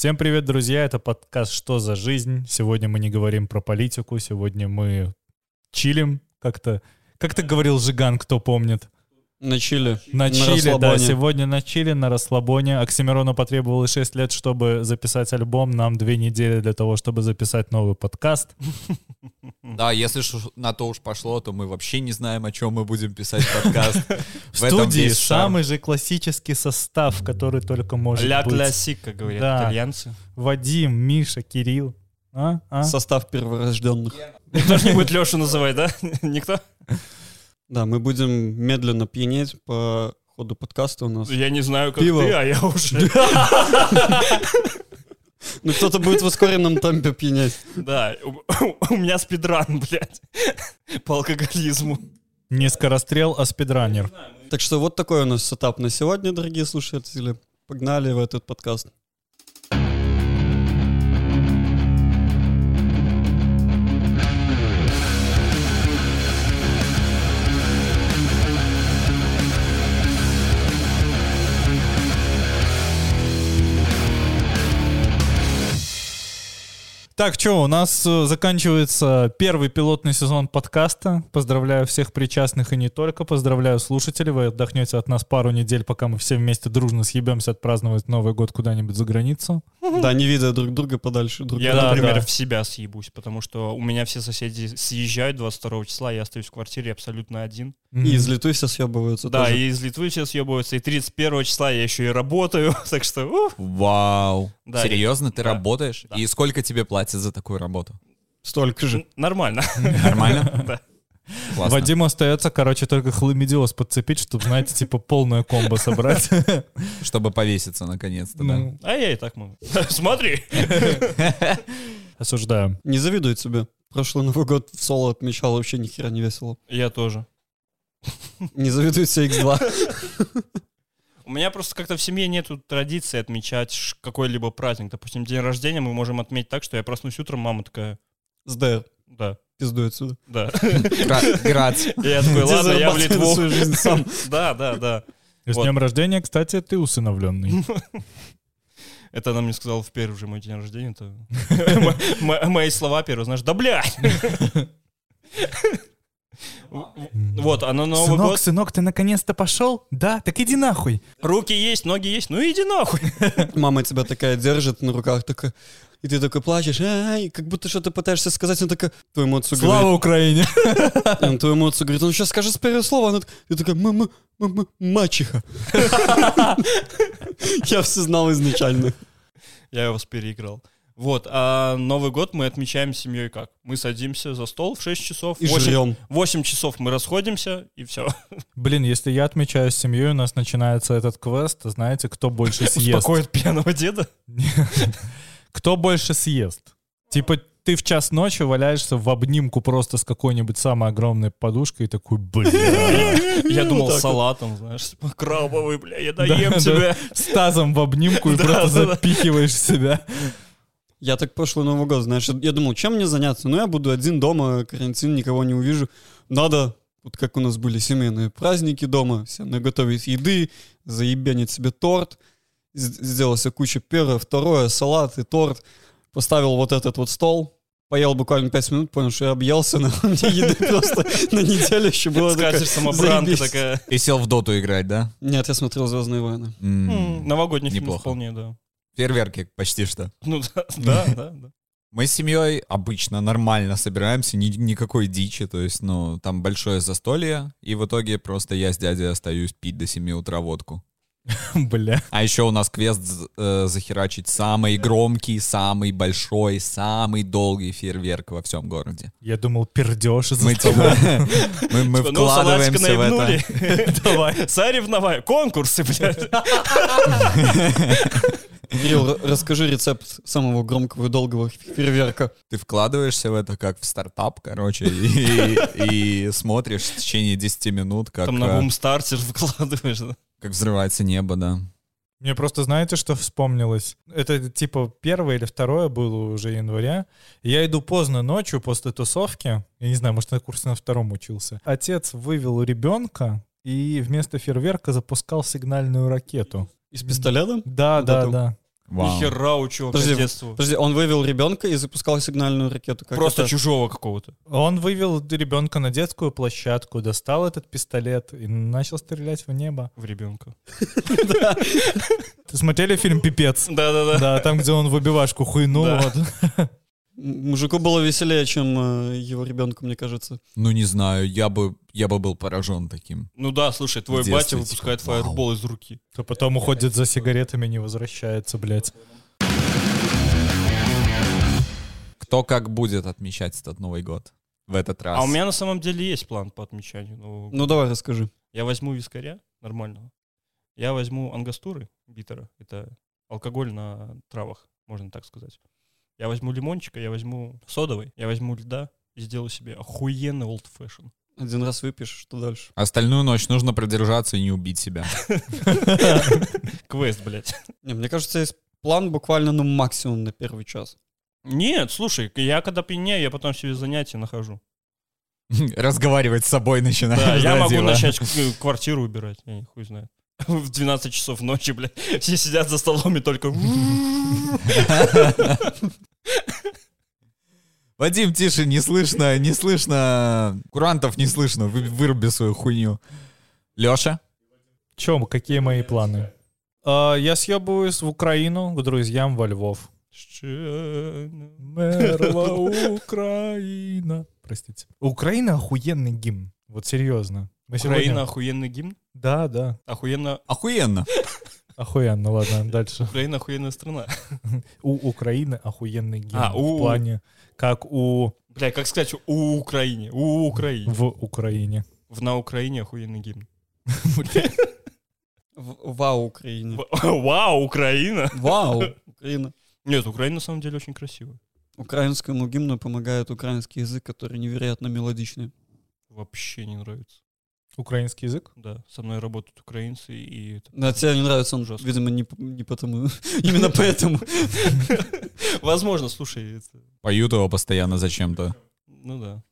Всем привет, друзья! Это подкаст «Что за жизнь?». Сегодня мы не говорим про политику, сегодня мы чилим как-то. Как ты говорил, Жиган, кто помнит? На Чили. На Чили, да, сегодня на Чили, на расслабоне. Оксимирону потребовалось 6 лет, чтобы записать альбом, нам 2 недели для того, чтобы записать новый подкаст. Да, если ж на то уж пошло, то мы вообще не знаем, о чем мы будем писать подкаст. В студии самый же классический состав, который только может Ля быть. классик, как говорят итальянцы. Вадим, Миша, Кирилл. А? А? Состав перворожденных. Никто ж не будет Лешу называть, да? Никто? Да, мы будем медленно пьянеть по ходу подкаста у нас. Я не знаю, как Пиво. ты, а я уже... Ну, кто-то будет в ускоренном темпе пьянеть. Да, у у меня спидран, блядь, по алкоголизму. Не скорострел, а спидранер. Так что вот такой у нас сетап на сегодня, дорогие слушатели. Погнали в этот подкаст. Так, что, у нас э, заканчивается первый пилотный сезон подкаста. Поздравляю всех причастных и не только. Поздравляю слушателей. Вы отдохнете от нас пару недель, пока мы все вместе дружно съебемся отпраздновать Новый год куда-нибудь за границу. Да, не видя друг друга подальше друг Я, Да, друга. например, да. в себя съебусь, потому что у меня все соседи съезжают 22 числа, я остаюсь в квартире абсолютно один. И из Литвы все съебываются Да, тоже. и из Литвы все съебываются, и 31 числа я еще и работаю, так что... ух. Вау. Да, Серьезно, ты да, работаешь? да. И сколько тебе платят за такую работу? Столько же. Н- Нормально. Нормально? Да. Классно. Вадиму остается, короче, только хламидиоз подцепить, чтобы, знаете, типа полное комбо собрать. Чтобы повеситься наконец-то, да? Ну, А я и так могу. Смотри. Осуждаю. Не завидуй себе. Прошлый Новый год в соло отмечал, вообще ни хера не весело. Я тоже. Не завидуй себе X2. У меня просто как-то в семье нету традиции отмечать какой-либо праздник. Допустим, день рождения мы можем отметить так, что я проснусь утром, мама такая, СДР. да, Пиздуй отсюда. да. Гра- Грац. Я такой, ладно, я в Литву. свою жизнь сам. Да, да, да. С днем рождения, кстати, ты усыновленный. Это она мне сказала в первый же мой день рождения. Мои слова первые, знаешь, да блядь. Вот, а на Новый Сынок, год сынок, ты наконец-то пошел? Да? Так иди нахуй. руки есть, ноги есть, ну иди нахуй. Мама тебя такая держит на руках, такая, и ты такой плачешь, ай, как будто что-то пытаешься сказать, она такая, твоему отцу Слава говорит, Украине! он твоему отцу говорит, он сейчас скажет первое слово, она и такая, м м м м мачеха. Я все знал изначально. Я вас переиграл. Вот, а Новый год мы отмечаем семьей как? Мы садимся за стол в 6 часов, И 8, жрем. 8 часов мы расходимся, и все. Блин, если я отмечаю с семьей, у нас начинается этот квест, знаете, кто больше съест? Успокоит пьяного деда. Кто больше съест? Типа ты в час ночи валяешься в обнимку просто с какой-нибудь самой огромной подушкой и такой, бля. Я думал салатом, знаешь, крабовый, бля, я доем тебя. С тазом в обнимку и просто запихиваешь себя. Я так прошлый Новый год, знаешь, я думал, чем мне заняться? Ну, я буду один дома, карантин, никого не увижу. Надо, вот как у нас были семейные праздники дома, все наготовить еды, заебенить себе торт, сделал себе кучу первое, второе, салат и торт, поставил вот этот вот стол, поел буквально 5 минут, понял, что я объелся, но у меня еды просто на неделю еще было Скажешь, самобранка такая. И сел в доту играть, да? Нет, я смотрел «Звездные войны». Новогодний фильм вполне, да. Фейерверки почти что. Ну да, да, да. да. Мы с семьей обычно нормально собираемся, ни- никакой дичи, то есть, ну, там большое застолье, и в итоге просто я с дядей остаюсь пить до 7 утра водку. Бля. А еще у нас квест э, захерачить самый громкий, самый большой, самый долгий фейерверк во всем городе. Я думал, пердеж из Мы, типа, мы, мы Типа, ну, вкладываемся в это. Давай. Соревнования, конкурсы, блядь. Кирилл, расскажи рецепт самого громкого и долгого фейерверка. Ты вкладываешься в это как в стартап, короче, и, и смотришь в течение 10 минут, как, Там на э, бумстартер выкладываешь. да. как взрывается небо, да. Мне просто знаете, что вспомнилось? Это типа первое или второе было уже января. Я иду поздно ночью после тусовки. Я не знаю, может, на курсе на втором учился. Отец вывел ребенка и вместо фейерверка запускал сигнальную ракету. И с пистолетом? Да, Вот да, это. да. Вау. Нихера у чувака Подожди, детство. Подожди, он вывел ребенка и запускал сигнальную ракету. Как Просто это? чужого какого-то. Он вывел ребенка на детскую площадку, достал этот пистолет и начал стрелять в небо. В ребенка. Ты смотрели фильм «Пипец»? Да-да-да. Да, там, где он в убивашку хуйнул. Мужику было веселее, чем э, его ребенку, мне кажется. Ну, не знаю, я бы, я бы был поражен таким. Ну да, слушай, твой детстве, батя выпускает типа, вау. фаербол из руки. То потом уходит за сигаретами, не возвращается, блядь. Кто как будет отмечать этот Новый год в этот раз? А у меня на самом деле есть план по отмечанию Нового года. Ну давай расскажи. Я возьму вискаря нормального. Я возьму ангастуры битера. Это алкоголь на травах, можно так сказать. Я возьму лимончика, я возьму содовый, я возьму льда и сделаю себе охуенный old fashion. Один раз выпьешь, что дальше? Остальную ночь нужно продержаться и не убить себя. Квест, блядь. Не, мне кажется, есть план буквально, ну, максимум на первый час. Нет, слушай, я когда пьянею, я потом себе занятия нахожу. Разговаривать с собой начинаешь. Да, я могу начать к- квартиру убирать, я не хуй знает. В 12 часов ночи, блядь, все сидят за столом и только... Вадим, тише, не слышно, не слышно. Курантов не слышно, вы, выруби свою хуйню. Леша? Чем, какие мои планы? А, я съебываюсь в Украину к друзьям во Львов. Мерла Украина. Простите. Украина охуенный гимн. Вот серьезно. Мы Украина сегодня- охуенный гимн? Да, да. Охуенно... Охуенно. Охуенно, ладно, дальше. Украина охуенная страна. У Украины охуенный гимн. А, у- В плане, как у... Бля, как сказать у Украине? У Украине. В Украине. В на Украине охуенный гимн. В- Вау, Украине. Вау, Украина! Вау, Украина. Нет, Украина на самом деле очень красивая. Украинскому гимну помогает украинский язык, который невероятно мелодичный. Вообще не нравится. Украинский язык? Да, со мной работают украинцы и... Но тебе не нравится он, Ужасно. видимо, не, не потому. Именно поэтому. Возможно, слушай, это- Поют его постоянно зачем-то. ну да.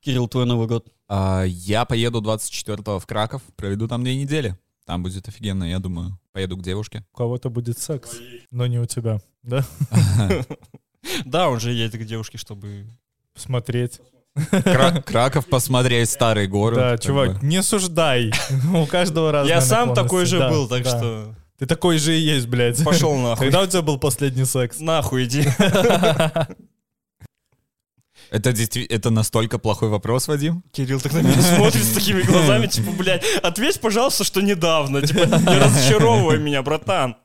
Кирилл, твой Новый год. А, я поеду 24-го в Краков, проведу там две недели. Там будет офигенно, я думаю. Поеду к девушке. У кого-то будет секс, но не у тебя. Да? Да, он же едет к девушке, чтобы... Смотреть. Кра- Краков посмотреть старый город. Да, чувак, бы. не суждай. У каждого разные Я сам такой же Да, был, так да. что... Ты такой же и есть, блядь. Пошел нахуй. Когда у тебя был последний секс? Нахуй иди. Это, это настолько плохой вопрос, Вадим? Кирилл так на меня смотрит с такими глазами, типа, блядь, ответь, пожалуйста, что недавно. Типа, не разочаровывай меня, братан.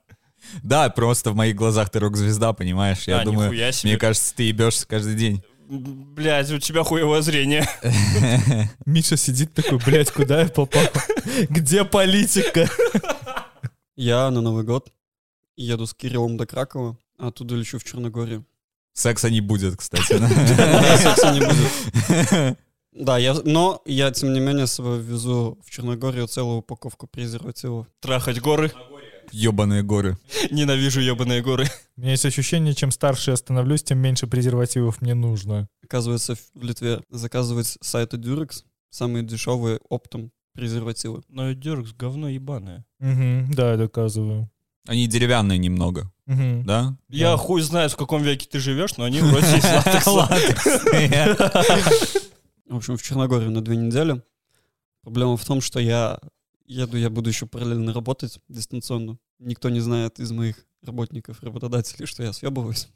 Да, просто в моих глазах ты рок-звезда, понимаешь? Я А, думаю, мне кажется, ты ебешься каждый день. Блядь, у тебя хуевое зрение. Миша сидит такой, блядь, куда я попал? Где политика? Я на Новый год еду с Кириллом до Кракова, а оттуда лечу в Черногорию. Секса не будет, кстати. Да, секса не будет. Да, я, но я, тем не менее, с собой везу в Черногорию целую упаковку презервативов. Трахать горы. Ебаные горы. Ненавижу ебаные горы. У меня есть ощущение, чем старше я становлюсь, тем меньше презервативов мне нужно. Оказывается, в Литве заказывать с сайта Durex самые дешевые оптом презервативы. Но Дюркс говно ебаное. Угу, да, я доказываю. Они деревянные немного, Мгм. да? Я хуй знаю, в каком веке ты живешь, но они вроде из латекса. В общем, в Черногорию на две недели. Проблема в том, что я еду, я буду еще параллельно работать дистанционно. Никто не знает из моих работников, работодателей, что я съебываюсь.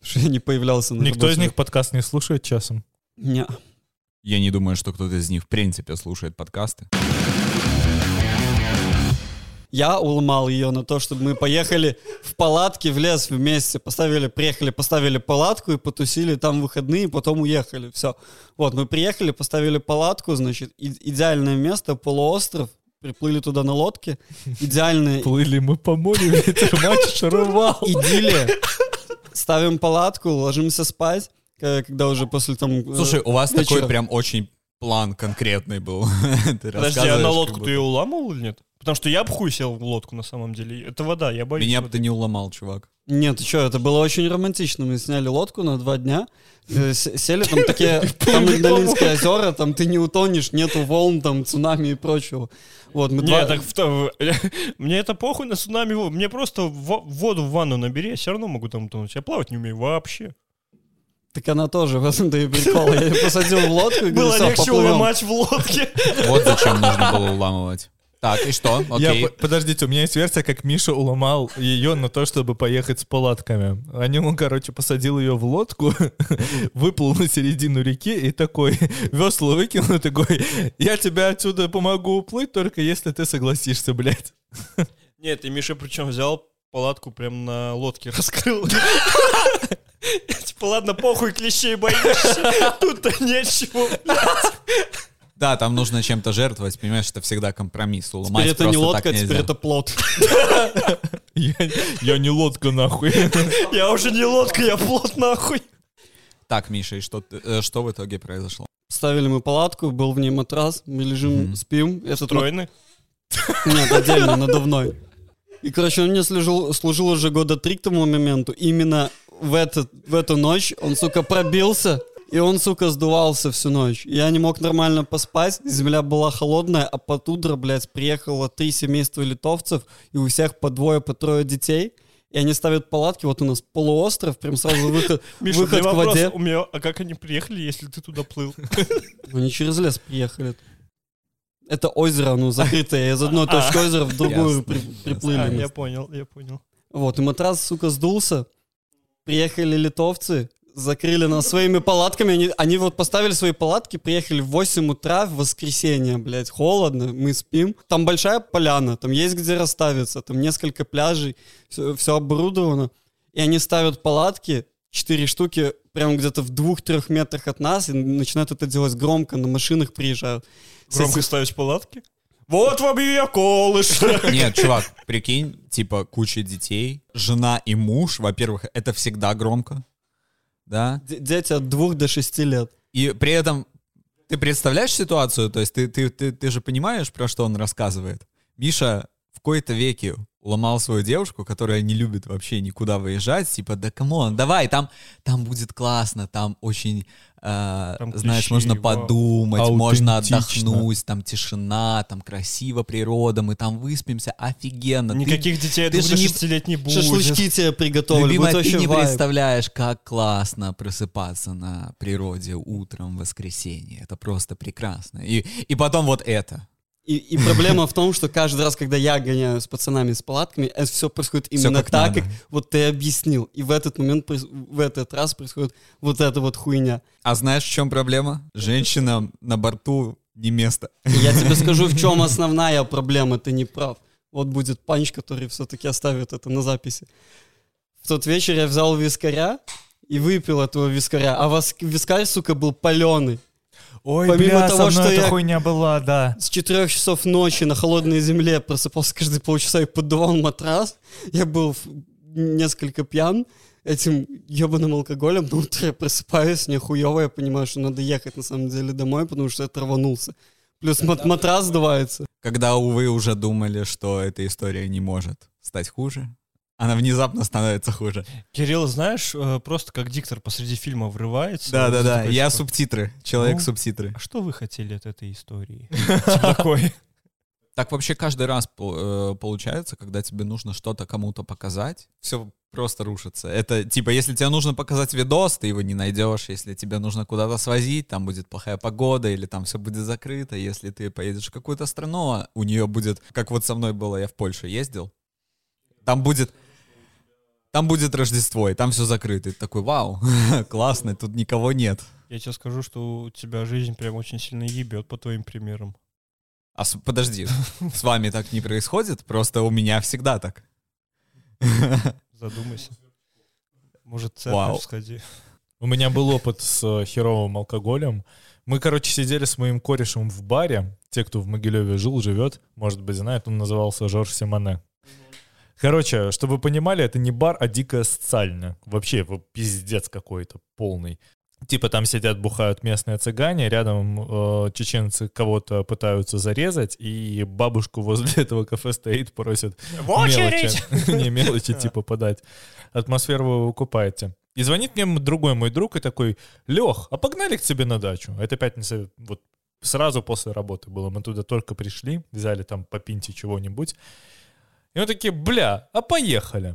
Потому что я не появлялся на Никто из работе. них подкаст не слушает часом. Не. Я не думаю, что кто-то из них в принципе слушает подкасты. Я уломал ее на то, чтобы мы поехали в палатке в лес вместе. Поставили, приехали, поставили палатку и потусили там выходные, потом уехали. Все. Вот, мы приехали, поставили палатку, значит, и- идеальное место, полуостров. Приплыли туда на лодке. Идеальное Плыли мы по морю, ветер матч рвал. идиллия. Ставим палатку, ложимся спать, э, когда уже после там... э, Слушай, у вас вечера. такой прям очень план конкретный был. Подожди, а на лодку ты ее уламывал или нет? Потому что я бы хуй сел в лодку на самом деле. Это вода, я боюсь. Меня бы ты не уломал, чувак. Нет, ты что, это было очень романтично. Мы сняли лодку на два дня, э, сели там такие, там Магдалинские озера, там ты не утонешь, нету волн, там цунами и прочего. Вот, мы Не, два... так в то- мне это похуй на цунами. Мне просто в- воду в ванну набери, я все равно могу там утонуть. Я плавать не умею вообще. Так она тоже, в этом-то и прикол. Я ее посадил в лодку и говорю, Было «Всё, легче поплывем». уломать в лодке. Вот зачем нужно было уламывать. Так, и что? Я Окей. по- подождите, у меня есть версия, как Миша уломал ее на то, чтобы поехать с палатками. Они, он, короче, посадил ее в лодку, выплыл на середину реки и такой, весла выкинул, и такой, я тебе отсюда помогу уплыть, только если ты согласишься, блядь. Нет, и Миша причем взял палатку прям на лодке раскрыл. Типа, ладно, похуй, клещей боишься. Тут-то нечего. Да, там нужно чем-то жертвовать, понимаешь, это всегда компромисс. Уломать Теперь это не лодка, а теперь это плот. Я, не лодка, нахуй. Я уже не лодка, я плот нахуй. Так, Миша, и что, э, что в итоге произошло? Ставили мы палатку, был в ней матрас, мы лежим, спим. Этот ма- Встроены. Нет, отдельно, надувной. И, короче, он мне служил, служил уже года три к тому моменту. Именно в, этот, в эту ночь он, сука, пробился, и он, сука, сдувался всю ночь. Я не мог нормально поспать, земля была холодная, а под утро, блядь, приехало три семейства литовцев, и у всех по двое, по трое детей. И они ставят палатки, вот у нас полуостров, прям сразу выход, Миша, выход к вопрос. воде. У меня, а как они приехали, если ты туда плыл? Они через лес приехали. Это озеро, оно закрытое, из одной точки озера в другую приплыли. А, мы. я понял, я понял. Вот, и матрас, сука, сдулся. Приехали литовцы, закрыли нас своими палатками. Они, они вот поставили свои палатки, приехали в 8 утра в воскресенье, блядь, холодно, мы спим. Там большая поляна, там есть где расставиться, там несколько пляжей, все, оборудовано. И они ставят палатки, четыре штуки, прямо где-то в двух-трех метрах от нас, и начинают это делать громко, на машинах приезжают. Громко ставить палатки? Вот вам и я колыш. Нет, чувак, прикинь, типа куча детей, жена и муж, во-первых, это всегда громко, да? Д- Дети от двух до шести лет. И при этом ты представляешь ситуацию, то есть ты, ты, ты, ты же понимаешь, про что он рассказывает? Миша в кои-то веке ломал свою девушку, которая не любит вообще никуда выезжать, типа, да come on, давай, там, там будет классно, там очень, Там знаешь, клещи, можно вау. подумать, можно отдохнуть, там тишина, там красиво природа, мы там выспимся, офигенно. Ты- Никаких детей ты же не- лет не будет. Шашлычки тебе приготовили, Любимая, будет ты не вайб. представляешь, как классно просыпаться на природе утром в воскресенье. Это просто прекрасно. И, и потом вот это. И, и проблема в том, что каждый раз, когда я гоняю с пацанами с палатками, это все происходит именно как так, надо. как вот ты объяснил. И в этот момент, в этот раз происходит вот эта вот хуйня. А знаешь, в чем проблема? Женщинам на борту не место. Я тебе скажу, в чем основная проблема, ты не прав. Вот будет панч, который все-таки оставит это на записи. В тот вечер я взял вискаря и выпил этого вискаря, а вискарь, сука, был паленый. Ой, Помимо бля, того, со мной что эта я- хуйня была, да. С 4 часов ночи на холодной земле просыпался каждые полчаса и поддувал матрас. Я был в- несколько пьян этим ебаным алкоголем. На утро я просыпаюсь, мне хуёво, я понимаю, что надо ехать на самом деле домой, потому что я траванулся. Плюс мат- матрас сдувается. Когда, увы, уже думали, что эта история не может стать хуже, она внезапно становится хуже. Кирилл, знаешь, э, просто как диктор посреди фильма врывается. Да-да-да, Такой, я типа, субтитры, Ну? человек-субтитры. А что вы хотели от этой истории? Типа такой. Так вообще каждый раз э, получается, когда тебе нужно что-то кому-то показать, все просто рушится. Это типа, если тебе нужно показать видос, ты его не найдешь. Если тебе нужно куда-то свозить, там будет плохая погода, или там все будет закрыто. Если ты поедешь в какую-то страну, а у нее будет, как вот со мной было, я в Польшу ездил, там будет там будет Рождество, и там все закрыто. И ты такой, вау, классно, тут никого нет. Я тебе скажу, что у тебя жизнь прям очень сильно ебет по твоим примерам. А с- подожди, с вами так не происходит? Просто у меня всегда так. Задумайся. Может, Вау. церковь сходи. У меня был опыт с э, херовым алкоголем. Мы, короче, сидели с моим корешем в баре. Те, кто в Могилеве жил, живет, может быть, знает, он назывался Жорж Симоне. Короче, чтобы вы понимали, это не бар, а дикая социальная. Вообще, пиздец какой-то полный. Типа там сидят, бухают местные цыгане, рядом э, чеченцы кого-то пытаются зарезать, и бабушку возле этого кафе стоит, просит В очередь! мелочи, не мелочи, типа подать. Атмосферу вы выкупаете. И звонит мне другой мой друг и такой, Лех, а погнали к тебе на дачу? Это пятница, вот сразу после работы было. Мы туда только пришли, взяли там по пинте чего-нибудь. И мы такие, бля, а поехали.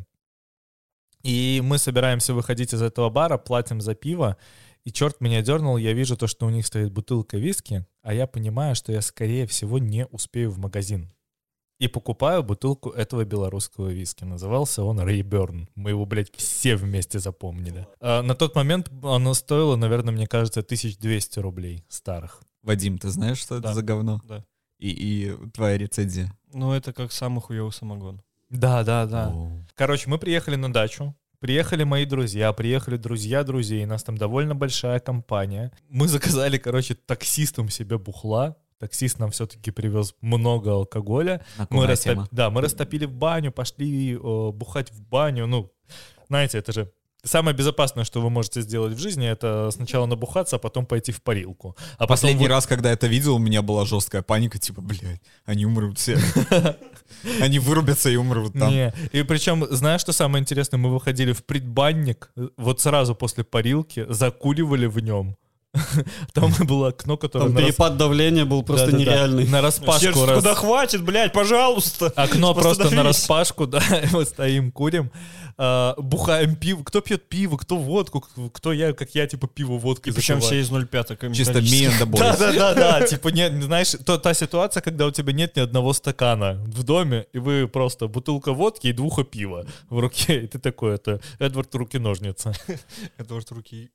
И мы собираемся выходить из этого бара, платим за пиво, и черт меня дернул, я вижу то, что у них стоит бутылка виски, а я понимаю, что я, скорее всего, не успею в магазин. И покупаю бутылку этого белорусского виски. Назывался он Рейберн. Мы его, блядь, все вместе запомнили. А на тот момент оно стоило, наверное, мне кажется, 1200 рублей старых. Вадим, ты знаешь, что это Да. за говно? Да. И, и твоя рецензия. Ну, это как самый хуёвый самогон. Да, да, да. О. Короче, мы приехали на дачу. Приехали мои друзья, приехали друзья друзей, нас там довольно большая компания. Мы заказали, короче, таксистам себе бухла. Таксист нам все-таки привез много алкоголя. Мы растоп-. Да, мы растопили в баню, пошли э, бухать в баню. Ну, знаете, это же самое безопасное, что вы можете сделать в жизни, это сначала набухаться, а потом пойти в парилку. А Последний вы- раз, когда я это видел, у меня была жесткая паника, типа, блядь, они умрут все. Они вырубятся и умрут там. Не. И причем, знаешь, что самое интересное? Мы выходили в предбанник, э, вот сразу после парилки, закуривали в нем. Там было окно, которое Там перепад давления был просто Да-да-да, нереальный. на распашку. Раз- куда хватит, блядь, пожалуйста. Окно просто на распашку, да, мы стоим, курим, а, бухаем пиво. Кто пьет пиво, кто водку, кто я, как я, типа пиво, водку. И причем все из 0,5. Чисто me and the boys. Да, да, да, да. Типа, нет, знаешь, то, та ситуация, когда у тебя нет ни одного стакана в доме, и вы просто бутылка водки и двуха пива в руке, и ты такой, это Эдвард руки-ножницы. Это вот руки.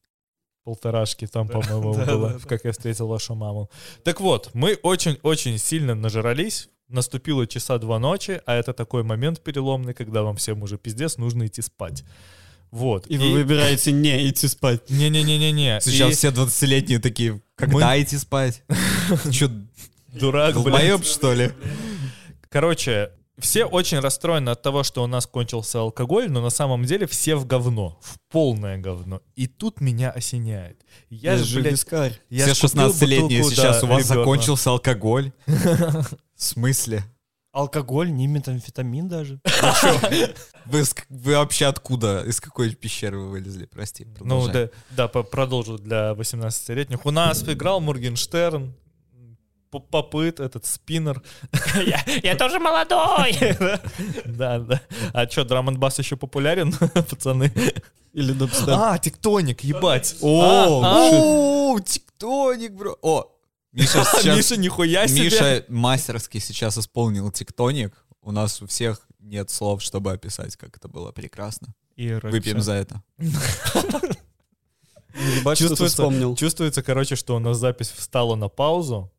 Полторашки там, по-моему, было, как я встретил вашу маму. Так вот, мы очень-очень сильно нажрались. Наступило часа два ночи, а это такой момент переломный, когда вам всем уже пиздец, нужно идти спать. Вот. И вы выбираете не идти спать. Не-не-не-не-не. Сейчас И все 20-летние такие, когда идти спать? Че, Дурак, блядь. что ли? Короче, все очень расстроены от того, что у нас кончился алкоголь, но на самом деле все в говно, в полное говно. И тут меня осеняет. Я Есть же, блядь, вискарь. я Все ж купил 16-летние бутылку, сейчас, да, у вас Реберна. закончился алкоголь. В смысле? Алкоголь, не метамфетамин даже. Вы, с- вы вообще откуда? Из какой пещеры вы вылезли? Прости, Ну, да, да, продолжу для 18-летних. У нас играл Моргенштерн, Попыт, этот спиннер. Я, я тоже молодой. Да, да. А что, драм бас еще популярен, пацаны? Или дабстеп. А, тектоник, ебать. О, А, а. О, тектоник, бро. О, Миша сейчас... Миша, нихуя себе. Миша мастерски сейчас исполнил тектоник. У нас у всех нет слов, чтобы описать, как это было прекрасно. И Выпьем за это. Ебать, Чувствуется, вспомнил. чувствуется, короче, что у нас запись встала на паузу,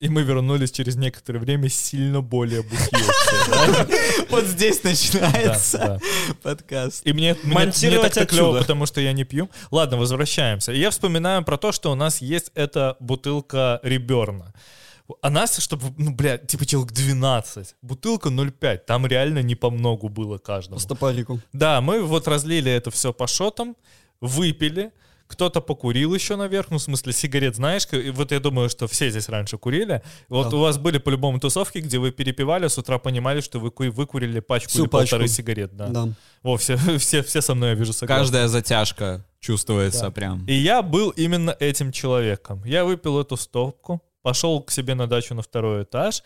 и мы вернулись через некоторое время сильно более бухие? Вот здесь начинается подкаст. И мне, так клево, потому что я не пью. Ладно, возвращаемся. И я вспоминаю про то, что у нас есть эта бутылка Реберна. А нас, чтобы, ну, бля, типа человек 12. Бутылка 0,5. Там реально не по многу было каждому. По стопарику. Да, мы вот разлили это все по шотам, выпили, кто-то покурил еще наверх, ну, в смысле, сигарет, знаешь, к- и вот я думаю, что все здесь раньше курили. Вот Да. у вас были по-любому тусовки, где вы перепивали, с утра понимали, что вы ку- выкурили пачку Всю или полторы пачку. сигарет, да. Да. Во, все, все, все со мной, я вижу, согласны. Каждая затяжка чувствуется Да. прям. И я был именно этим человеком. Я выпил эту стопку, пошел к себе на дачу на второй этаж,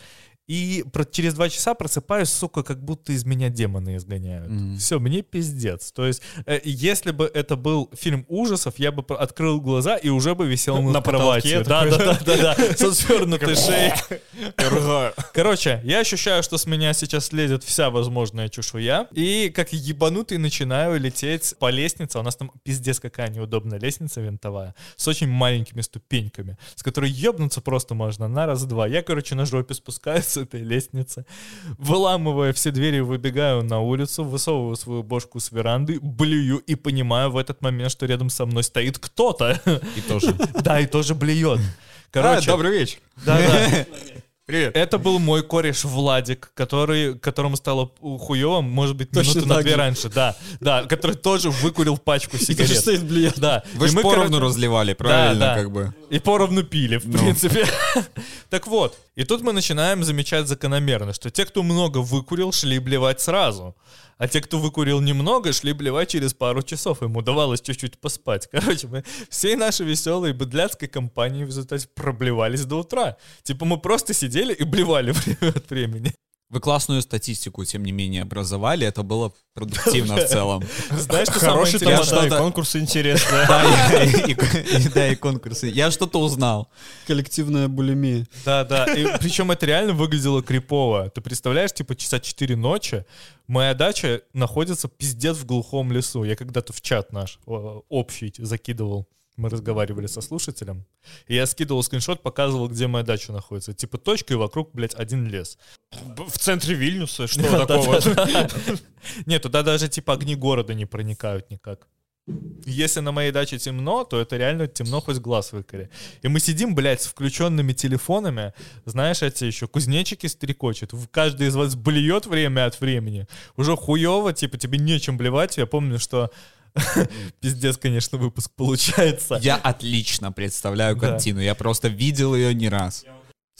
и про- через два часа просыпаюсь, сука, как будто из меня демоны изгоняют. Мгм. Все, мне пиздец. То есть, э, если бы это был фильм ужасов, я бы открыл глаза и уже бы висел На кроватью. потолке Да, да, да, да, да, со свернутой шеей. Короче, я ощущаю, что с меня сейчас слезет вся возможная чешуя. И как ебанутый начинаю лететь по лестнице. У нас там пиздец какая неудобная лестница винтовая. С очень маленькими ступеньками. С которой ебнуться просто можно на раз-два. Я, короче, на жопе спускаюсь этой лестницы. Выламывая все двери, выбегаю на улицу, высовываю свою бошку с веранды, блюю и понимаю в этот момент, что рядом со мной стоит кто-то. И тоже. Да, и тоже блюет. Короче, Короче, добрый вечер. да-да. Привет. Это был мой кореш Владик, который, которому стало хуево, может быть, Точно минуты на две же. раньше, да, да, который тоже выкурил пачку И тоже сигарет. стоит блюет. Да. Вы И же мы, поровну короче, разливали, правильно, да. как бы. И поровну пили, в Ну. принципе. Так вот, и тут мы начинаем замечать закономерно, что те, кто много выкурил, шли блевать сразу. А те, кто выкурил немного, шли блевать через пару часов. Им удавалось чуть-чуть поспать. Короче, мы всей нашей веселой быдляцкой компании в результате проблевались до утра. Типа мы просто сидели и блевали время от времени. Вы классную статистику, тем не менее, образовали. Это было продуктивно в целом. Знаешь, что самое Хороший интересное? талант, да, и конкурсы интересные. Да, и- конкурсы. Я что-то узнал. Коллективная булимия. Да, да. Причем это реально выглядело крипово. Ты представляешь, типа часа 4 ночи, моя дача находится пиздец в глухом лесу. Я когда-то в чат наш общий закидывал. Мы разговаривали со слушателем. И я скидывал скриншот, показывал, где моя дача находится. Типа точка, и вокруг, блядь, один лес. В центре Вильнюса, что Да, такого? да, да. Нет, туда даже типа огни города не проникают никак. Если на моей даче темно, то это реально темно, хоть глаз выколи. И мы сидим, блядь, с включенными телефонами. Знаешь, эти еще кузнечики стрекочут. Каждый из вас блюет время от времени. Уже хуево, типа, тебе нечем блевать. Я помню, что пиздец, конечно, выпуск получается. Я отлично представляю картину. Я просто видел ее не раз.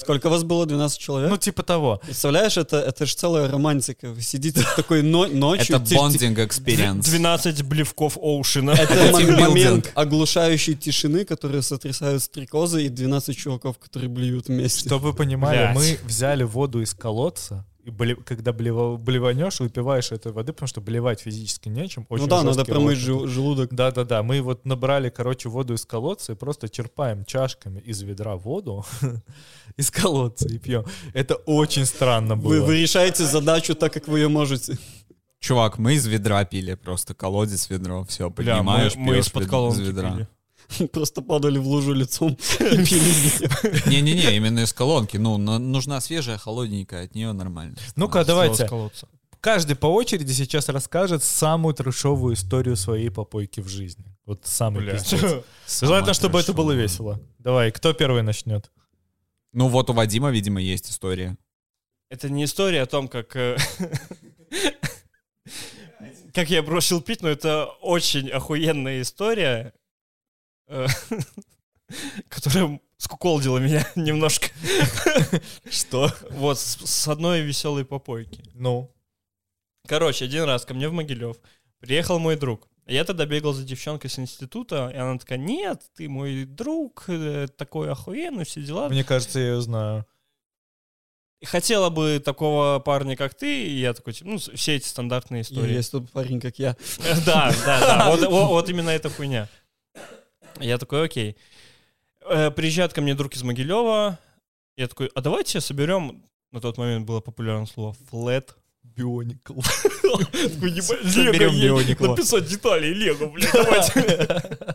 Сколько вас было? 12 человек? Ну, типа того. Представляешь, это, это же целая романтика. Вы сидите в такой но- ночью. Это bonding experience. 12 блевков Оушена. Это момент оглушающей тишины, которые сотрясают стрекозы, и 12 чуваков, которые блюют вместе. Чтобы вы понимали, мы взяли воду из колодца, и бле- когда блева- блеванешь, выпиваешь этой воды, потому что блевать физически нечем. Ну очень да, надо промыть жел- желудок. Да-да-да, мы вот набрали, короче, воду из колодца и просто черпаем чашками из ведра воду из колодца и пьем. Это очень странно было. Вы, вы решаете задачу так, как вы ее можете. Чувак, мы из ведра пили просто. Колодец, ведро, все, Бля, мы, поднимаешь, мы из-под колонки из ведра. пили. Просто падали в лужу лицом и пили. Не-не-не, именно из колонки. Ну, на- нужна свежая, холодненькая, от нее нормально. Ну-ка, давайте. Каждый по очереди сейчас расскажет самую трешовую историю своей попойки в жизни. Вот самый пиздец. Желательно, чтобы это было весело. Давай, кто первый начнет? Ну вот у Вадима, видимо, есть история. Это не история о том, как... э, Как я бросил пить, но это очень охуенная история, которая скуколдила меня немножко. Что? Вот, с одной веселой попойки. Ну, Короче, один раз ко мне в Могилев приехал мой друг. Я тогда бегал за девчонкой с института, и она такая, нет, ты мой друг, э, такой охуенный, все дела. мне кажется, я ее знаю. Хотела бы такого парня, как ты, и я такой, типа, ну, все эти стандартные истории. есть тут парень, как я. Да, да, да, вот именно эта хуйня. Я такой, окей. Э, Приезжает ко мне друг из Могилева, я такой, а давайте соберем, на тот момент было популярное слово, флет. Бионикл. Такой, «Ебать, Соберем Бионикла». Написать детали Лего, блядь, давайте.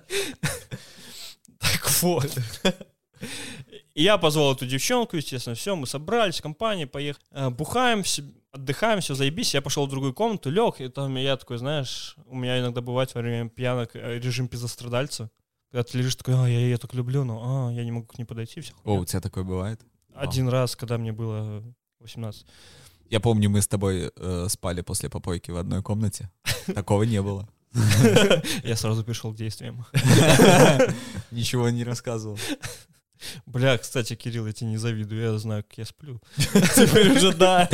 Так вот. И я позвал эту девчонку, естественно, все, мы собрались, компания, поехали. Э, Бухаем, отдыхаем, все, заебись. Я пошел в другую комнату, лег, и там я такой, знаешь, у меня иногда бывает во время пьянок э, режим пизострадальца. Когда ты лежишь такой, а, я ее так люблю, но а, я не могу к ней подойти. Вся О, у тебя такое бывает? Один раз, когда мне было 18. Я помню, мы с тобой э, спали после попойки в одной комнате. Такого не было. Я сразу перешел к действиям. Ничего не рассказывал. Бля, кстати, Кирилл, я тебе не завидую, я знаю, как я сплю. Теперь уже да.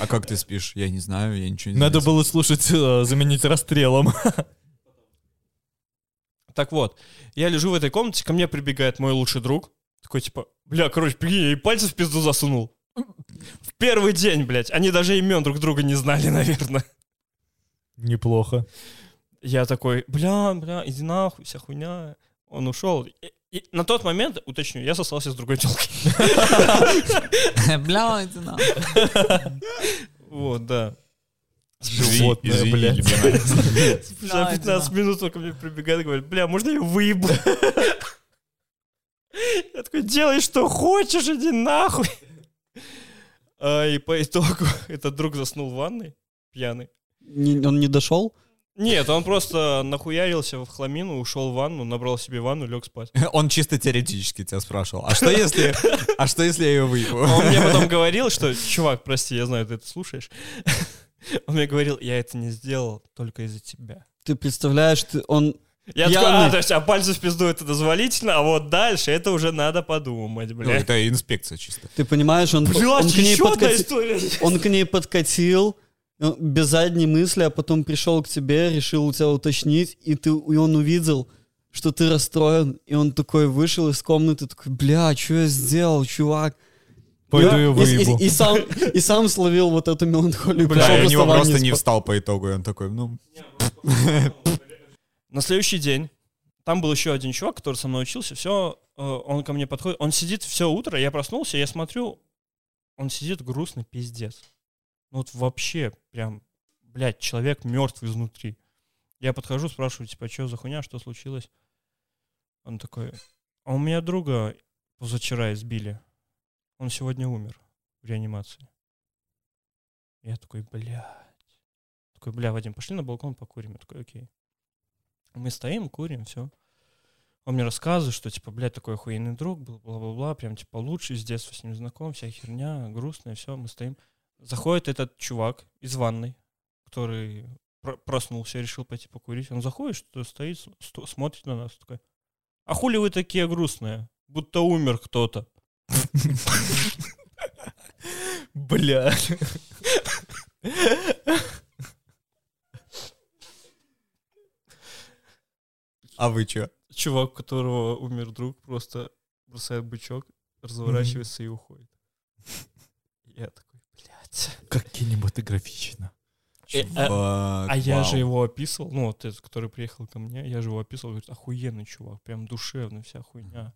А как ты спишь? Я не знаю, я ничего не Надо было слушать, э, заменить расстрелом. Так вот, я лежу в этой комнате, ко мне прибегает мой лучший друг. Такой, типа, бля, короче, прикинь, я ей пальцы в пизду засунул. В первый день, блядь. Они даже имен друг друга не знали, наверное. Неплохо. Я такой, бля, бля, иди нахуй, вся хуйня. Он ушел. И, и на тот момент, уточню, я сосался с другой телкой. Бля, иди нахуй. Вот, да. Животное, блядь. За 15 минут он ко мне прибегает и говорит, бля, можно я выебу? Я такой, делай, что хочешь, иди нахуй. А, И по итогу этот друг заснул в ванной, пьяный. Не- он не дошел? Нет, он просто нахуярился в хламину, ушел в ванну, набрал себе ванну, лег спать. Он чисто теоретически тебя спрашивал. А что если, а что если я ее выпью? Он мне потом говорил, что, чувак, прости, я знаю, ты это слушаешь. Он мне говорил, я это не сделал только из-за тебя. Ты представляешь, ты, он... Я такой, а, то есть, а пальцы в пизду это дозволительно, а вот дальше это уже надо подумать, Ну, блядь. это инспекция чисто. Ты понимаешь, он, Блядь, он, к ней подкати- история. он к ней подкатил э, без задней мысли, а потом пришел к тебе, решил у тебя уточнить, и, ты, и он увидел, что ты расстроен, и он такой вышел из комнаты, такой, бля, что я сделал, чувак? Пойду И- ее и, выебу. и- и сам, и сам словил вот эту меланхолию. Бля, и у него просто не спа- встал по итогу, и он такой, ну... На следующий день там был еще один чувак, который со мной учился. Все, он ко мне подходит. Он сидит все утро. Я проснулся, я смотрю, он сидит грустный, пиздец. Ну вот вообще прям, блядь, человек мертв изнутри. Я подхожу, спрашиваю, типа, что за хуйня, что случилось? Он такой, а у меня друга позавчера избили. Он сегодня умер в реанимации. Я такой, блядь. Такой, бля, Вадим, пошли на балкон покурим. Я такой, окей. Мы стоим, курим, все. Он мне рассказывает, что, типа, блядь, такой охуенный друг был, бла-бла-бла, прям, типа, лучший, с детства с ним знаком, вся херня, грустная, все, мы стоим. Заходит этот чувак из ванной, который про- проснулся, решил пойти покурить. Он заходит, что стоит, смотрит на нас, такой, а хули вы такие грустные? Будто умер кто-то. Бля. А вы чё? Чувак, у которого умер друг, просто бросает бычок, разворачивается и уходит. Я такой, блядь. Как кинематографично. Э, а- Чувак, А я же его описывал, ну, вот этот, который приехал ко мне, я же его описывал, говорит, охуенный чувак, прям душевный, вся хуйня.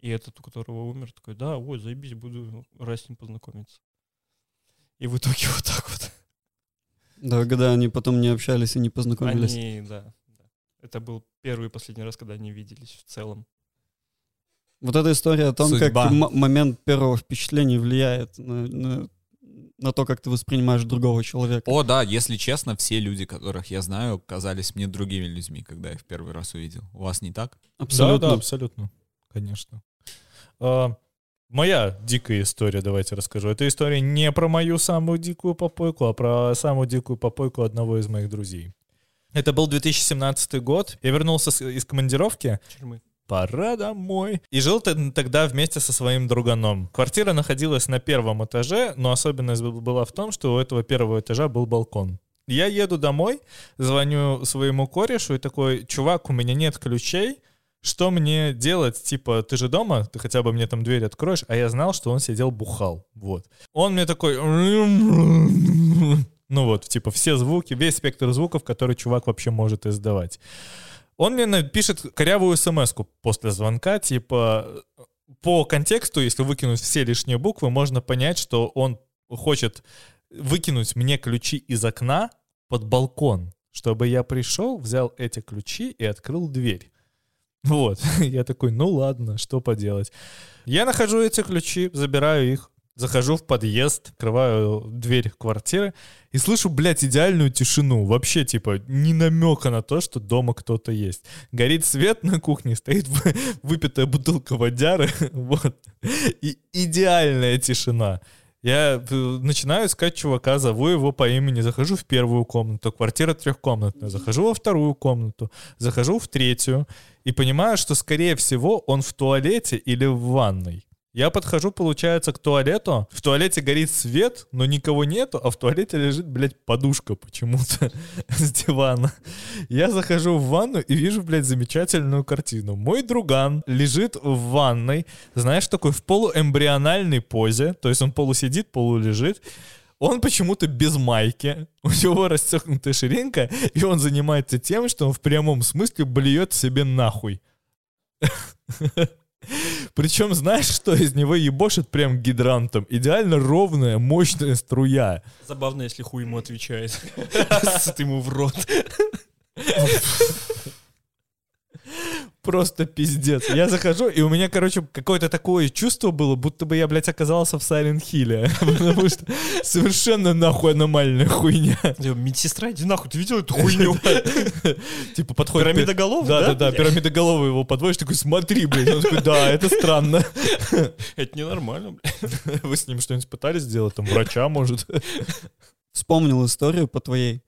И этот, у которого умер, такой, да, ой, заебись, буду раз с ним познакомиться. И в итоге вот так вот. Да, когда они потом не общались и не познакомились. Они, да, да. Это был первый и последний раз, когда они виделись в целом. Вот эта история о том, Судьба. как момент первого впечатления влияет на, на- на то, как ты воспринимаешь другого человека. О, да, если честно, все люди, которых я знаю, казались мне другими людьми, когда я их первый раз увидел. У вас не так? Абсолютно. Да, да, абсолютно. Конечно. А, моя дикая история, давайте расскажу. Эта история не про мою самую дикую попойку, а про самую дикую попойку одного из моих друзей. Это был 2017 год. Я вернулся с- из командировки. Тюрьмы. Пора домой. И жил тогда вместе со своим друганом. Квартира находилась на первом этаже, но особенность была в том, что у этого первого этажа был балкон. Я еду домой, звоню своему корешу и такой, чувак, у меня нет ключей, что мне делать? Типа, ты же дома, ты хотя бы мне там дверь откроешь, а я знал, что он сидел бухал. Вот. Он мне такой... Ну вот, типа, все звуки, весь спектр звуков, который чувак вообще может издавать. Он мне напишет корявую смс после звонка, типа, по контексту, если выкинуть все лишние буквы, можно понять, что он хочет выкинуть мне ключи из окна под балкон, чтобы я пришел, взял эти ключи и открыл дверь. Вот, я такой, ну ладно, что поделать. Я нахожу эти ключи, забираю их, захожу в подъезд, открываю дверь квартиры и слышу, блядь, идеальную тишину. Вообще, типа, ни намека на то, что дома кто-то есть. Горит свет на кухне, стоит вы- выпитая бутылка водяры, вот. И идеальная тишина. Я э, начинаю искать чувака, зову его по имени, захожу в первую комнату, квартира трехкомнатная, захожу во вторую комнату, захожу в третью и понимаю, что, скорее всего, он в туалете или в ванной. Я подхожу, получается, к туалету. В туалете горит свет, но никого нету, а в туалете лежит, блядь, подушка почему-то с дивана. Я захожу в ванну и вижу, блядь, замечательную картину. Мой друган лежит в ванной, знаешь, такой в полуэмбриональной позе, то есть он полусидит, полулежит. Он почему-то без майки, у него расстегнутая ширинка, и он занимается тем, что он в прямом смысле блюет себе нахуй. Причем, знаешь, что из него ебошит прям гидрантом? Идеально ровная, мощная струя. Забавно, если хуй ему отвечает. Сыт ему в рот. Просто пиздец. Я захожу, и у меня, короче, какое-то такое чувство было, будто бы я, блядь, оказался в Silent Hill. Потому что совершенно нахуй аномальная хуйня. Медсестра, иди нахуй, ты видел эту хуйню? Типа подходит... Пирамидоголовый, Да, да? да, да, пирамидоголовый его подводишь, такой, смотри, блядь. Он такой, да, это странно. Это ненормально, блядь. Вы с ним что-нибудь пытались сделать? Там врача, может? Вспомнил историю по твоей,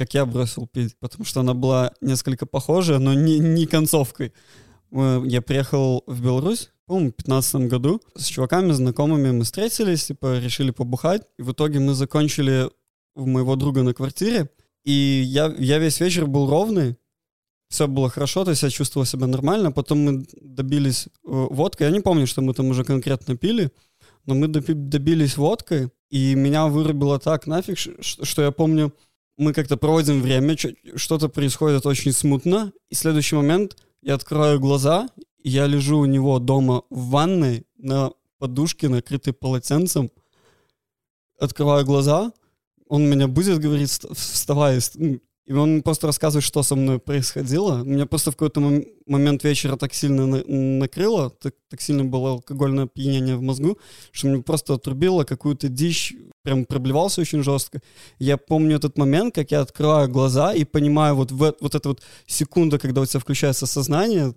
как я бросил пить, потому что она была несколько похожая, но не, не концовкой. Мы- Я приехал в Беларусь, по-моему, в 15 году. С чуваками, знакомыми мы встретились, типа, решили побухать. И в итоге мы закончили у моего друга на квартире. И я, я весь вечер был ровный, все было хорошо, то есть я чувствовал себя нормально. Потом мы добились э, водкой. Я не помню, что мы там уже конкретно пили, но мы добились водкой, и меня вырубило так нафиг, что я помню, мы как-то проводим время, что-то происходит очень смутно, и следующий момент я открываю глаза, и я лежу у него дома в ванной на подушке, накрытой полотенцем, открываю глаза, он меня будет, говорит, «Вст- вставай, вст- ну, и он просто рассказывает, что со мной происходило. Меня просто в какой-то мом- момент вечера так сильно на- накрыло, так, так сильно было алкогольное опьянение в мозгу, что мне просто отрубило какую-то дичь, прям проблевался очень жестко. Я помню этот момент, как я открываю глаза и понимаю вот, в, вот эта вот секунда, когда у тебя включается сознание,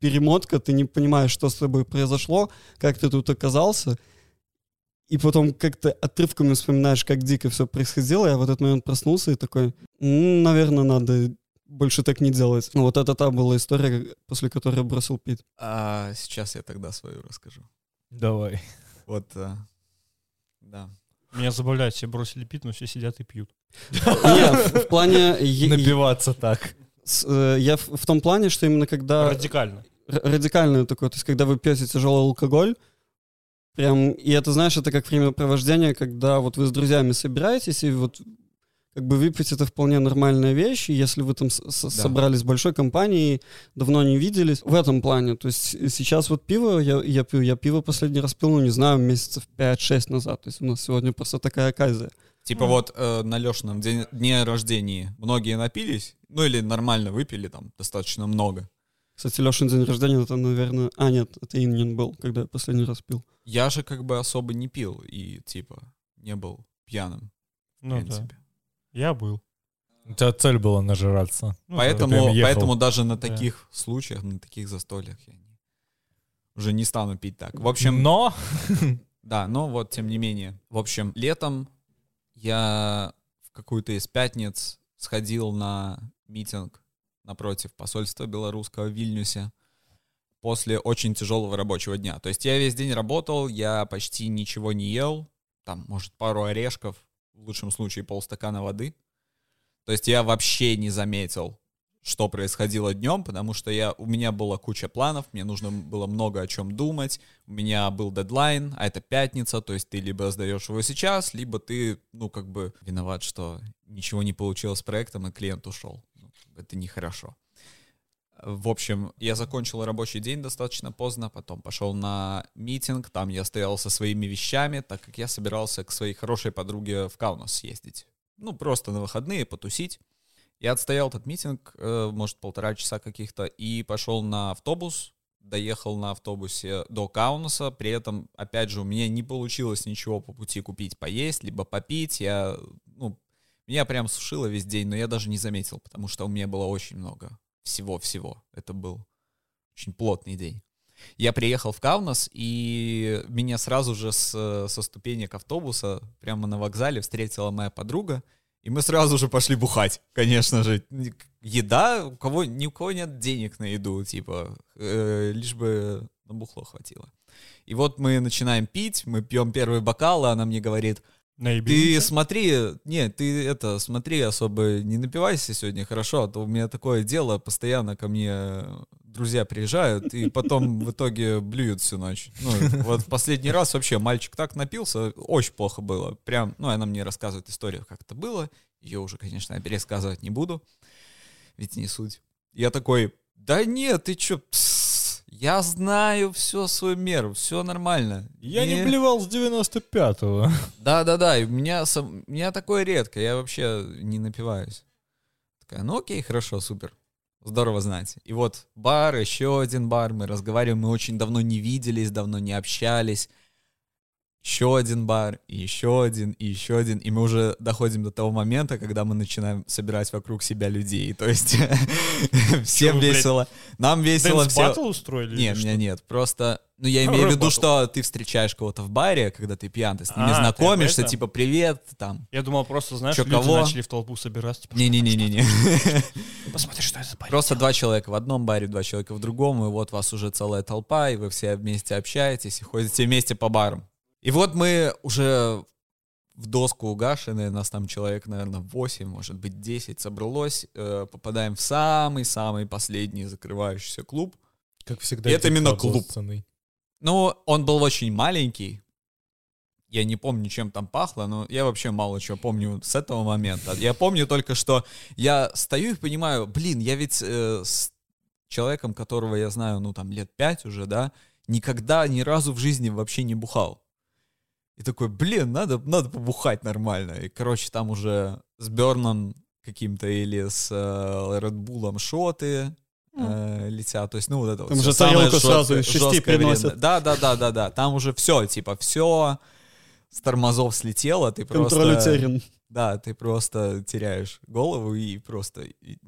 перемотка, ты не понимаешь, что с тобой произошло, как ты тут оказался, и потом как-то отрывками вспоминаешь, как дико все происходило. Я в этот момент проснулся и такой, «М, наверное, надо больше так не делать. Ну, вот это та была история, после которой я бросил пить. А сейчас я тогда свою расскажу. Давай. Вот, а, да. Меня забавляет, все бросили пить, но все сидят и пьют. Нет, в плане... Набиваться так. э, Я в том плане, что именно когда... Радикально. р- радикальное такое, то есть когда вы пьете тяжелый алкоголь, прям, и это, знаешь, это как времяпровождение, когда вот вы с друзьями собираетесь, и вот как бы выпить это вполне нормальная вещь, и если вы там с- с- собрались с большой компанией, давно не виделись, в этом плане, то есть сейчас вот пиво, я, я пью, я пиво последний раз пил, ну, не знаю, месяцев 5-6 назад, то есть у нас сегодня просто такая оказия. Типа вот э, на Лешином день, дне рождения многие напились, ну или нормально выпили там достаточно много. Кстати, Лешин день рождения, это, наверное... А, нет, это Иннин был, когда я последний раз пил. Я же как бы особо не пил и типа не был пьяным, в Ну да. принципе. Я был. У тебя цель была нажраться. Ну, поэтому, поэтому даже на Да. таких случаях, на таких застольях я уже не стану пить так. В общем, Но Да, но вот тем не менее. В общем, летом я в какую-то из пятниц сходил на митинг напротив посольства белорусского в Вильнюсе после очень тяжелого рабочего дня. То есть я весь день работал, я почти ничего не ел, там, может, пару орешков, в лучшем случае полстакана воды. То есть я вообще не заметил, что происходило днем, потому что я, у меня была куча планов, мне нужно было много о чем думать, у меня был дедлайн, а это пятница, то есть ты либо сдаешь его сейчас, либо ты, ну, как бы виноват, что ничего не получилось с проектом, и клиент ушел. Ну, это нехорошо. В общем, я закончил рабочий день достаточно поздно, потом пошел на митинг, там я стоял со своими вещами, так как я собирался к своей хорошей подруге в Каунас съездить. Ну, просто на выходные потусить. Я отстоял этот митинг, э, может, полтора часа каких-то, и пошел на автобус, доехал на автобусе до Каунаса, при этом, опять же, у меня не получилось ничего по пути купить, поесть, либо попить, я, ну, меня прям сушило весь день, но я даже не заметил, потому что у меня было очень много всего-всего. Это был очень плотный день. Я приехал в Каунас, и меня сразу же с, со ступенек автобуса прямо на вокзале встретила моя подруга, и мы сразу же пошли бухать, конечно же. Еда, у кого, ни у кого нет денег на еду, типа, э, лишь бы на бухло хватило. И вот мы начинаем пить, мы пьем первый бокал, и она мне говорит, ты Наебениться? смотри, нет, ты это, смотри, особо не напивайся сегодня, хорошо, а то у меня такое дело, постоянно ко мне друзья приезжают, и потом в итоге блюют всю ночь. Ну, вот последний раз вообще мальчик так напился, очень плохо было. Прям, ну, она мне рассказывает историю, как это было. Ее уже, конечно, пересказывать не буду, ведь не суть. Я такой, да нет, ты чё, пс, я знаю все свою меру, все нормально. я не блевал с 95-го. Да-да-да, и у меня, сам- у меня такое редко, я вообще не напиваюсь. Такая, ну окей, хорошо, супер. Здорово знать. И вот бар, еще один бар, мы разговариваем, мы очень давно не виделись, давно не общались. Еще один бар, и еще один, и еще один. И мы уже доходим до того момента, когда мы начинаем собирать вокруг себя людей. То есть всем весело. Нам весело все. батл устроили? Нет, или нет, просто, ну я имею в виду, что ты встречаешь кого-то в баре, когда ты пьян, ты с ними А, об знакомишься, типа привет, там. Я думал, просто, знаешь, люди начали в толпу собираться. Типа, Не-не-не-не-не. посмотри, что это за парень. Просто два человека в одном баре, два человека в другом, и вот вас уже целая толпа, и вы все вместе общаетесь и ходите вместе по барам. И вот мы уже в доску угашены, нас там человек, наверное, 8, может быть, 10 собралось, э, попадаем в самый-самый последний закрывающийся клуб. Как всегда. Это дико именно клуб. Ну, он был очень маленький. Я не помню, чем там пахло, но я вообще мало чего помню с этого момента. Я помню только, что я стою и понимаю, блин, я ведь э, с человеком, которого я знаю, ну, там, лет пять уже, да, никогда ни разу в жизни вообще не бухал. И такой, блин, надо, надо побухать нормально. И, короче, там уже с Берном каким-то или с э, Редбулом шоты э, летят. То есть, ну, вот это Там вот же всё самое тарелку сразу из шести время. приносят. Да, да, да, да, да. Там уже все, типа, все с тормозов слетело, ты Контроль просто... утерян. Да, ты просто теряешь голову и просто и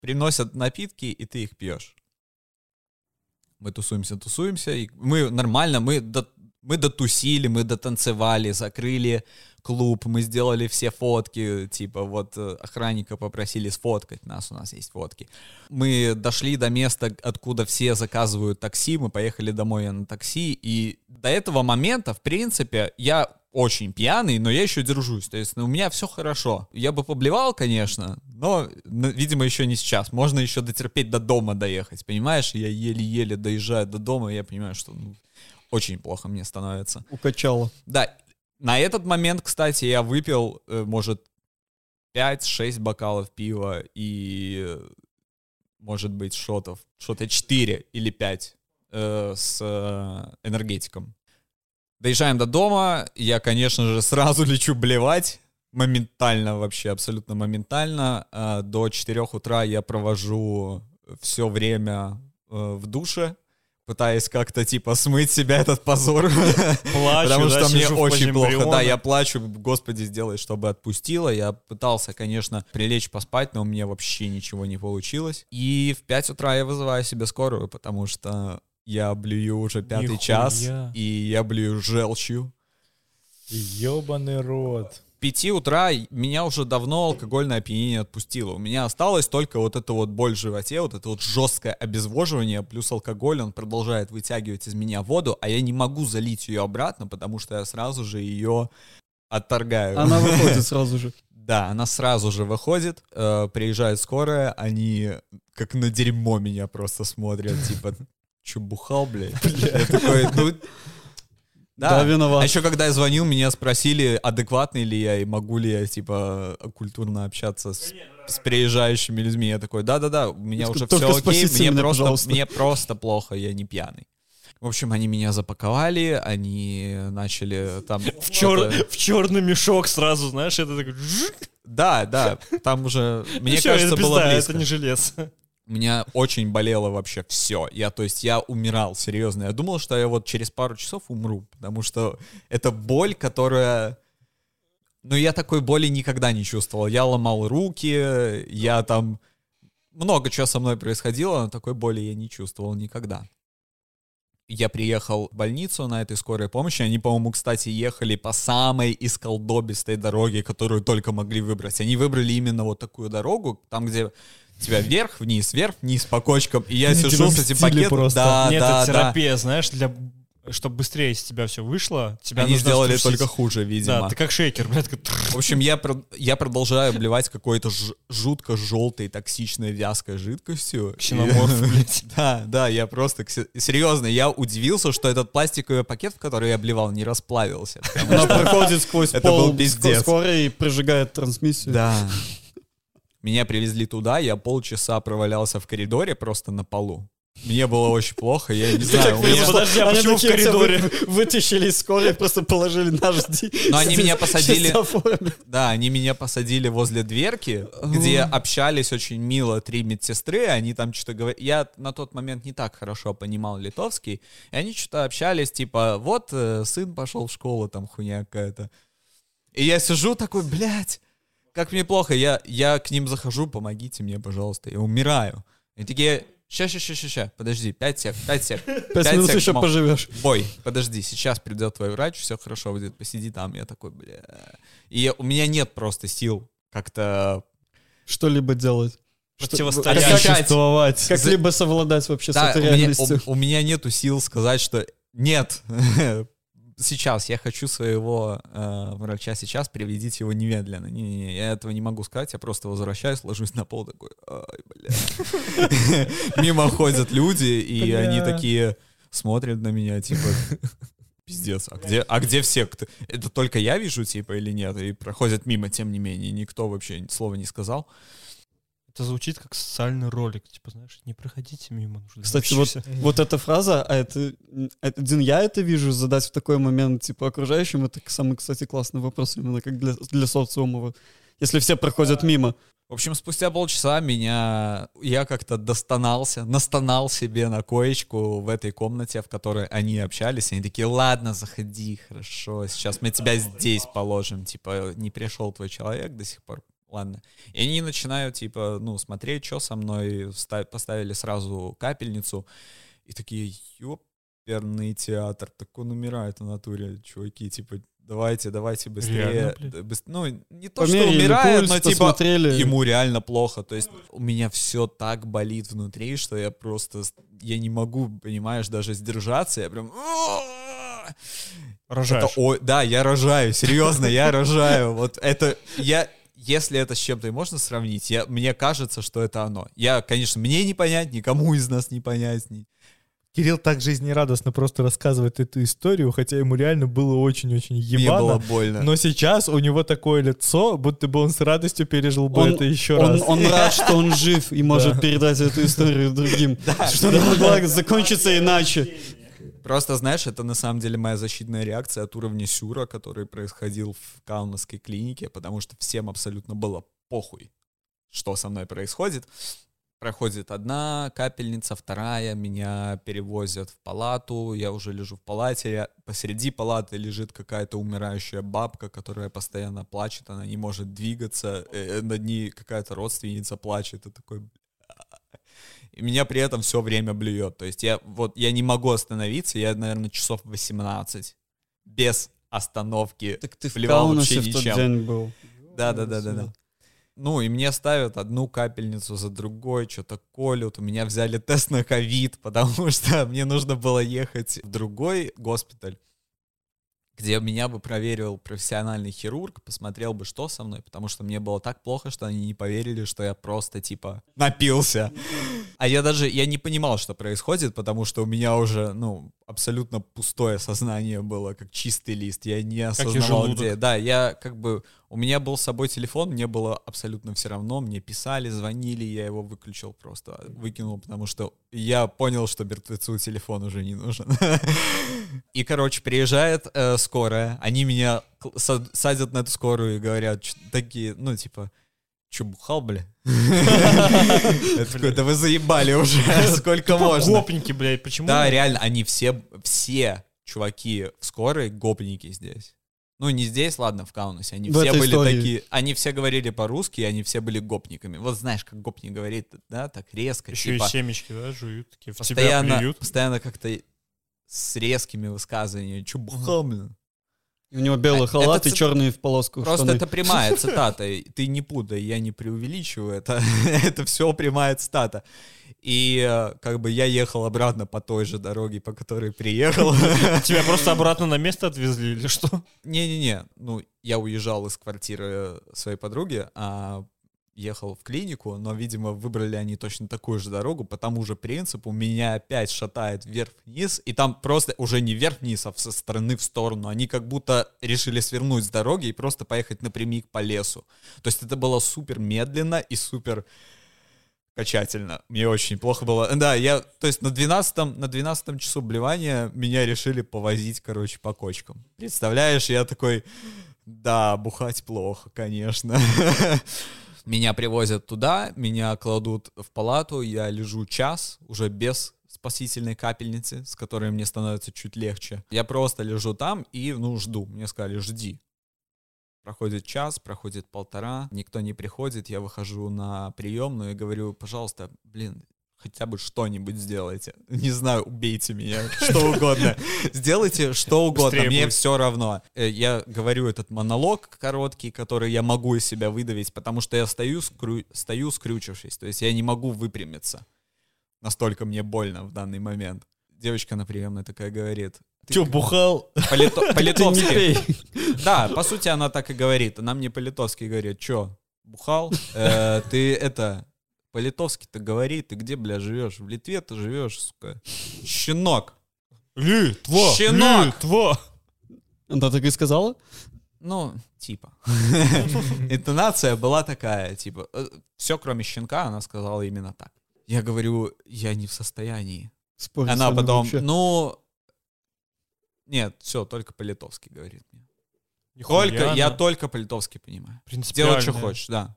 приносят напитки, и ты их пьешь. Мы тусуемся, тусуемся, и мы нормально, мы, до, мы дотусили, мы дотанцевали, закрыли клуб, мы сделали все фотки, типа вот э, охранника попросили сфоткать нас, у нас есть фотки. Мы дошли до места, откуда все заказывают такси, мы поехали домой на такси, и до этого момента, в принципе, я очень пьяный, но я еще держусь, то есть ну, у меня все хорошо. Я бы поблевал, конечно, но, ну, видимо, еще не сейчас. Можно еще дотерпеть до дома доехать, понимаешь? Я еле-еле доезжаю до дома, и я понимаю, что ну, очень плохо мне становится. Укачало. Да, на этот момент, кстати, я выпил, э, может, 5-6 бокалов пива и, э, может быть, шотов, шота 4 или 5 э, с э, энергетиком. Доезжаем до дома, я, конечно же, сразу лечу блевать, моментально вообще, абсолютно моментально. А До 4 утра я провожу все время э, в душе, пытаясь как-то, типа, смыть себя этот позор. Плачу, Потому да, что мне очень плохо. Да, я плачу, господи, сделай, чтобы отпустила. Я пытался, конечно, прилечь поспать, но у меня вообще ничего не получилось. И в 5 утра я вызываю себе скорую, потому что я блюю уже пятый Нихуя. час, и я блюю желчью. Ебаный рот. К 5 утра меня уже давно алкогольное опьянение отпустило. У меня осталось только вот это вот боль в животе, вот это вот жесткое обезвоживание, плюс алкоголь, он продолжает вытягивать из меня воду, а я не могу залить ее обратно, потому что я сразу же ее отторгаю. Она выходит сразу же. Да, она сразу же выходит, э, приезжает скорая, они как на дерьмо меня просто смотрят, типа, чё, бухал, блядь? Я такой, ну... Да, А виноват. еще когда я звонил, меня спросили, адекватный ли я и могу ли я, типа, культурно общаться с, с приезжающими людьми. Я такой, да-да-да, у меня уже Только все окей, мне меня, просто, пожалуйста». мне просто плохо, я не пьяный. В общем, они меня запаковали, они начали там... В, чер... в черный мешок сразу, знаешь, это такой... Да, да, там уже, мне Ну всё, кажется, это было пизда, близко. это не желез. У меня очень болело вообще все. Я, то есть, я умирал, серьезно. Я думал, что я вот через пару часов умру, потому что это боль, которая... Ну, я такой боли никогда не чувствовал. Я ломал руки, я там... Много чего со мной происходило, но такой боли я не чувствовал никогда. Я приехал в больницу на этой скорой помощи. Они, по-моему, кстати, ехали по самой исколдобистой дороге, которую только могли выбрать. Они выбрали именно вот такую дорогу, там, где тебя вверх, вниз, вверх, вниз по кочкам. И я Они сижу с этим пакетом. просто. Да, Нет, да, это да. терапия, знаешь, для чтобы быстрее из тебя все вышло, тебя Они сделали струсить. только хуже, видимо. Да, ты как шейкер, блядь. В общем, я, про- я продолжаю обливать какой-то ж- жутко желтой, токсичной, вязкой жидкостью. Ксеноморф, И- блядь. Да, да, я просто... Серьезно, я удивился, что этот пластиковый пакет, в который я обливал, не расплавился. что- проходит сквозь Это пол был пиздец. скорой и прижигает трансмиссию. Да. Меня привезли туда, я полчаса провалялся в коридоре просто на полу. Мне было очень плохо, я не знаю. у меня- Подожди, а почему в коридоре? вы- Вытащили из скорой, просто положили на жди. Но они меня посадили-. Да, они меня посадили возле дверки, где общались очень мило три медсестры, они там что-то говорят. Я на тот момент не так хорошо понимал литовский, и они что-то общались, типа, вот э, сын пошел в школу, там хуйня какая-то. И я сижу такой, блядь, как мне плохо, я, я к ним захожу, помогите мне, пожалуйста, я умираю. И такие, ща, ща, ща, ща, ща, подожди, пять сек, пять сек. Пять минут сек, еще мол, поживешь. Бой, подожди, сейчас придет твой врач, все хорошо будет, посиди там. Я такой, бля. И у меня нет просто сил как-то... Что-либо делать. Противостоять. Существовать. Как-либо совладать вообще с Да, этой у меня, реальностью. у- у меня нету сил сказать, что нет. Сейчас я хочу своего э, врача сейчас, приведите его немедленно. Не-не-не, я этого не могу сказать, я просто возвращаюсь, ложусь на пол такой, ай, бля. Мимо ходят люди, и они такие смотрят на меня, типа, пиздец, а где, а где все? Кто- Это только я вижу, типа, или нет? И проходят мимо, тем не менее, никто вообще слова не сказал. Это звучит как социальный ролик. Типа, знаешь, не проходите мимо. нужно Кстати, вот, вот эта фраза, а это, это один я это вижу, задать в такой момент, типа, окружающим, это самый, кстати, классный вопрос, именно как для, для социума. вот. Если все проходят мимо. В общем, спустя полчаса меня я как-то достонался, настонал себе на коечку в этой комнате, в которой они общались. Они такие, ладно, заходи, хорошо, сейчас мы тебя здесь положим. Типа, не пришел твой человек до сих пор. Ладно. И они начинают, типа, ну, смотреть, что со мной. Поставили сразу капельницу. И такие, ёперный театр. Так он умирает в натуре, чуваки. Типа, давайте, давайте быстрее. Реально, быс- Ну, не то, что Померили умирает, пульс, но типа посмотрели. ему реально плохо. То есть у меня все так болит внутри, что я просто, я не могу, понимаешь, даже сдержаться. Я прям... Это, Рожаешь. ой, да, я рожаю, серьезно, я рожаю. Вот это, я, если это с чем-то и можно сравнить, я, мне кажется, что это оно. Я, конечно, мне не понять, никому из нас не понять. ни- Кирилл так жизнерадостно просто рассказывает эту историю, хотя ему реально было очень-очень Мне было ебано. больно. Но сейчас у него такое лицо, будто бы он с радостью пережил бы Он- это еще Он, раз. он рад, что он жив и может передать эту историю другим. Что она могла закончиться иначе. Просто, знаешь, это на самом деле моя защитная реакция от уровня сюра, который происходил в Каунасской клинике, потому что всем абсолютно было похуй, что со мной происходит. Проходит одна капельница, вторая, меня перевозят в палату, я уже лежу в палате, я- посреди палаты лежит какая-то умирающая бабка, которая постоянно плачет, она не может двигаться, э, над ней какая-то родственница плачет, и такой. И меня при этом все время блюет. То есть я вот я не могу остановиться, я, наверное, часов 18 без остановки. Так ты в Плевал Каунасе вообще в тот ничем. день был. Да, да, да, да, да. Ну, и мне ставят одну капельницу за другой, что-то колют. У меня взяли тест на ковид, потому что мне нужно было ехать в другой госпиталь, где меня бы проверил профессиональный хирург, посмотрел бы, что со мной, потому что мне было так плохо, что они не поверили, что я просто, типа, напился. А я даже, я не понимал, что происходит, потому что у меня уже, ну, абсолютно пустое сознание было, как чистый лист. Я не осознавал, где. Да, я как бы, у меня был с собой телефон, мне было абсолютно все равно, мне писали, звонили, я его выключил просто, выкинул, потому что я понял, что мертвецу телефон уже не нужен. И, короче, приезжает э, скорая, они меня садят на эту скорую и говорят чё- такие, ну, типа, Че, бухал, бля? Я такой, да вы заебали уже, сколько можно. Гопники, блядь, почему? Да, реально, они все, все чуваки в скорой гопники здесь. Ну, не здесь, ладно, в Каунасе. Они В все были истории. такие... Они все говорили по-русски, они все были гопниками. Вот знаешь, как гопник говорит, да, так резко, Еще типа, и семечки, да, жуют, такие постоянно, постоянно как-то с резкими высказываниями. Че, бухал, блин? У него белый А, халат это и ци- черные в полоску Просто штаны. это прямая цитата. и Ты не путай, я не преувеличиваю. Это, это все прямая цитата. И э, как бы я ехал обратно по той же дороге, по которой приехал. Тебя просто обратно на место отвезли или что? Не-не-не, ну, я уезжал из квартиры своей подруги, а ехал в клинику, но, видимо, выбрали они точно такую же дорогу, по тому же принципу меня опять шатает вверх-вниз, и там просто уже не вверх-вниз, а со стороны в сторону. Они как будто решили свернуть с дороги и просто поехать напрямик по лесу. То есть это было супер медленно и супер качательно. Мне очень плохо было. Да, я, то есть на 12 на 12 часу блевания меня решили повозить, короче, по кочкам. Представляешь, я такой, да, бухать плохо, конечно. Меня привозят туда, меня кладут в палату, я лежу час, уже без спасительной капельницы, с которой мне становится чуть легче. Я просто лежу там и, ну, жду. Мне сказали, жди. Проходит час, проходит полтора, никто не приходит, я выхожу на приемную и говорю, пожалуйста, блин, хотя бы что-нибудь сделайте. Не знаю, убейте меня, что угодно. Сделайте что угодно, мне все равно. Э, Я говорю этот монолог короткий, который я могу из себя выдавить, потому что я стою, скрю... стою скрючившись, то есть я не могу выпрямиться. Настолько мне больно в данный момент. Девочка на приемной такая говорит. «Ты Че, бухал? по-лито- по-литовски. Да, по сути, она так и говорит. Она мне по-литовски говорит, чё, бухал? Э, ты это, по-литовски-то говори, ты где, бля, живешь? В Литве ты живешь, сука. Щенок. Литва! Щенок! Литва! Она так и сказала? Ну, типа. Интонация была такая, типа, все кроме щенка, она сказала именно так. Я говорю, я не в состоянии. Спорить Она потом, вообще. ну, нет, все, только по-литовски говорит мне. Нихуя Только, я только по-литовски понимаю. Делай, что хочешь, да.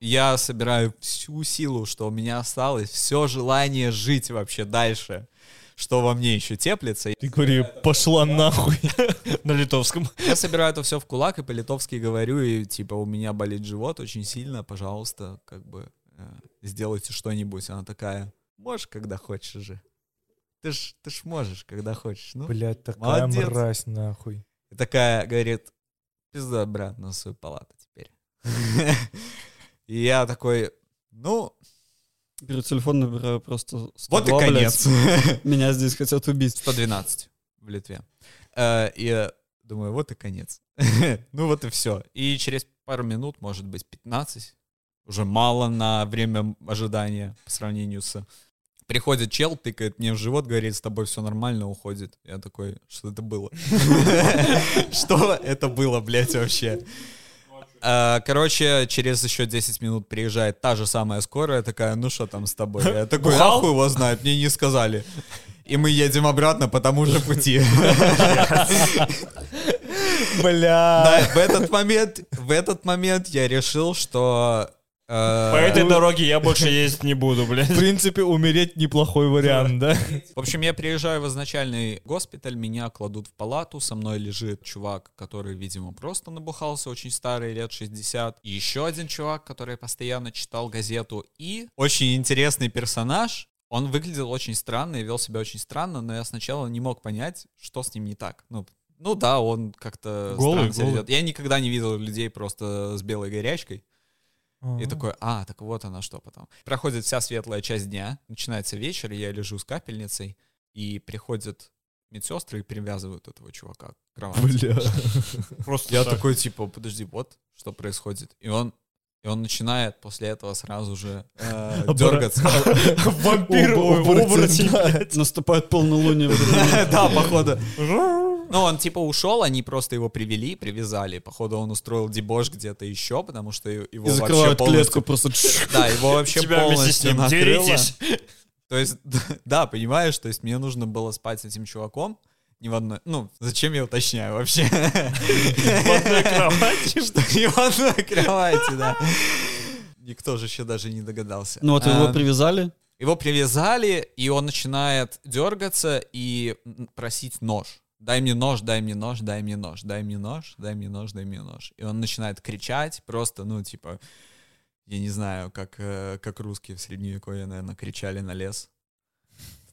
Я собираю всю силу, что у меня осталось, все желание жить вообще дальше, что во мне еще теплится. Ты говори, пошла нахуй. На литовском. Я собираю это все в кулак и по-литовски говорю, и типа у меня болит живот очень сильно, пожалуйста, как бы э, сделайте что-нибудь. Она такая, можешь, когда хочешь же. Ты ж, ты ж можешь, когда хочешь. Ну, Блять, такая Молодец. мразь, нахуй. И такая говорит, пизда обратно в свою палату теперь. И я такой, ну, Беру телефон, набираю просто вот и 102, блядь. конец. Меня здесь хотят убить. 112 в Литве. Э, И думаю, вот и конец. Ну вот и все. И через пару минут, может быть, 15, уже мало на время ожидания по сравнению с... Приходит чел, тыкает мне в живот, говорит, с тобой все нормально, уходит. Я такой, что это было? Что это было, блядь, вообще? А, Короче, через еще 10 минут приезжает та же самая скорая, такая, ну что там с тобой? Я такой, а хуй его знает, мне не сказали. И мы едем обратно по тому же пути. Бля. Да, в этот момент, в этот момент я решил, что... э, По этой дороге я больше ездить не буду, В блядь. принципе, умереть неплохой вариант, да? В общем, я приезжаю в изначальный госпиталь, меня кладут в палату, со мной лежит чувак, который, видимо, просто набухался, очень старый, лет 60. И еще один чувак, который постоянно читал газету. И очень интересный персонаж. Он выглядел очень странно и вел себя очень странно, но я сначала не мог понять, что с ним не так. Ну, ну да, он как-то Голый, странно себя голый. ведет. Я никогда не видел людей просто с белой горячкой. И такой, а, так вот оно что потом. Проходит вся светлая часть дня, начинается вечер, я лежу с капельницей, и приходят медсестры и привязывают этого чувака к кровати. Бля. Просто Я так. такой, типа, подожди, вот что происходит. И он, и он начинает после этого сразу же э, дергаться. Вампир, Оборотень. Наступает полнолуние. Да, походу. Ну, он типа ушел, они просто его привели, привязали. Походу, он устроил дебош где-то еще, потому что его вообще полностью... клетку просто. Да, его вообще полностью накрыло. То есть, да, понимаешь, то есть мне нужно было спать с этим чуваком, не в одной... Ну, зачем я уточняю вообще? В одной кровати. Что не в одной кровати, да. Никто же еще даже не догадался. Ну вот его А, привязали. Его привязали, и он начинает дергаться и просить нож. Дай мне нож, дай мне нож, дай мне нож, дай мне нож, дай мне нож, дай мне нож. И он начинает кричать, просто, ну, типа, я не знаю, как, э, как русские в средневековье, наверное, кричали на лес.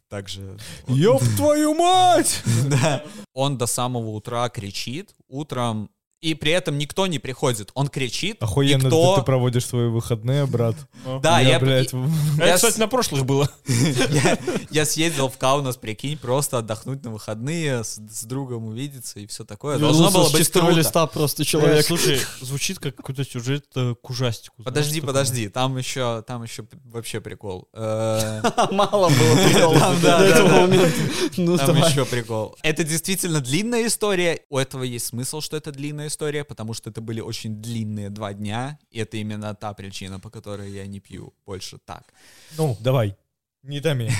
Также... Ёб твою мать! Да. Он до самого утра кричит, утром, и при этом никто не приходит. Он кричит, Охуенно никто... ты проводишь свои выходные, брат. Да, я, блядь, Это, я кстати, на прошлых было. я, съездил в Каунас, прикинь, просто отдохнуть на выходные, с, другом увидеться и все такое. Должно Вернулся было быть круто. листа просто Э, человек. Слушай, звучит как какой-то сюжет э, к ужастику. Подожди, подожди, там еще, там еще вообще прикол. Э, Мало было приколов Там, до этого момента. Ну Там еще прикол. Это действительно длинная история. У этого есть смысл, что это длинная история, потому что это были очень длинные два дня, и это именно та причина, по которой я не пью больше так. Ну, давай. Не томи.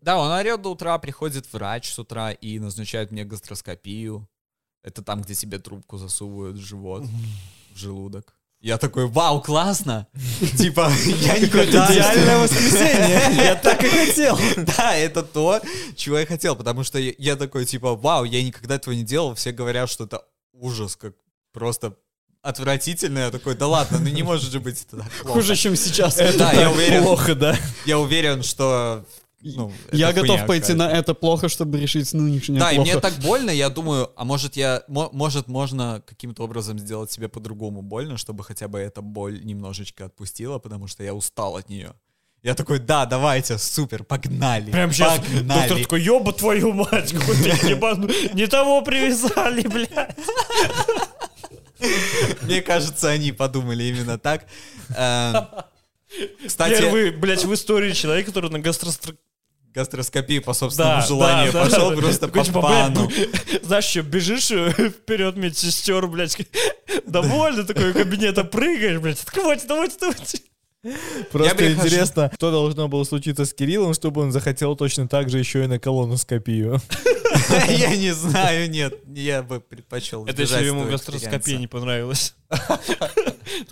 Да, он орет до утра, приходит врач с утра и назначает мне гастроскопию. Это там, где тебе трубку засовывают в живот, в желудок. Я такой, вау, классно! Типа, я никогда... Идеальное воскресенье. Я так и хотел. Да, это то, чего я хотел, потому что я- я такой, типа, вау, я никогда этого не делал, все говорят, что это ужас, как просто отвратительно. Я такой, да ладно, ну не может же быть это так плохо. Хуже, чем сейчас. Да, я уверен, Плохо, да? я уверен, что... ну, Я это готов хуйня пойти на это плохо, чтобы решить нынешнее Да, и плохо. мне так больно, я думаю, а может я, мо- может можно каким-то образом сделать себе по-другому больно, чтобы хотя бы эта боль немножечко отпустила, потому что я устал от нее. Я такой, да, давайте, супер, погнали. Прям сейчас погнали. доктор такой, ёба твою мать, какой ты ебану- не того привязали, блядь. Мне кажется, они подумали именно так. Эм, Кстати, Первый, блядь, в истории человек, который на гастростр... гастроскопию по собственному Да, желанию да, пошел да. просто Такой, по типа, блядь, пану. Знаешь, что, бежишь э, вперед медсестер, блядь, довольно такой кабинета прыгаешь, блядь, давайте, давайте, давайте. Просто интересно, что должно было случиться с Кириллом, чтобы он захотел точно так же еще и на колоноскопию. Я не знаю, нет, я бы предпочел Это если ему гастроскопия не понравилась.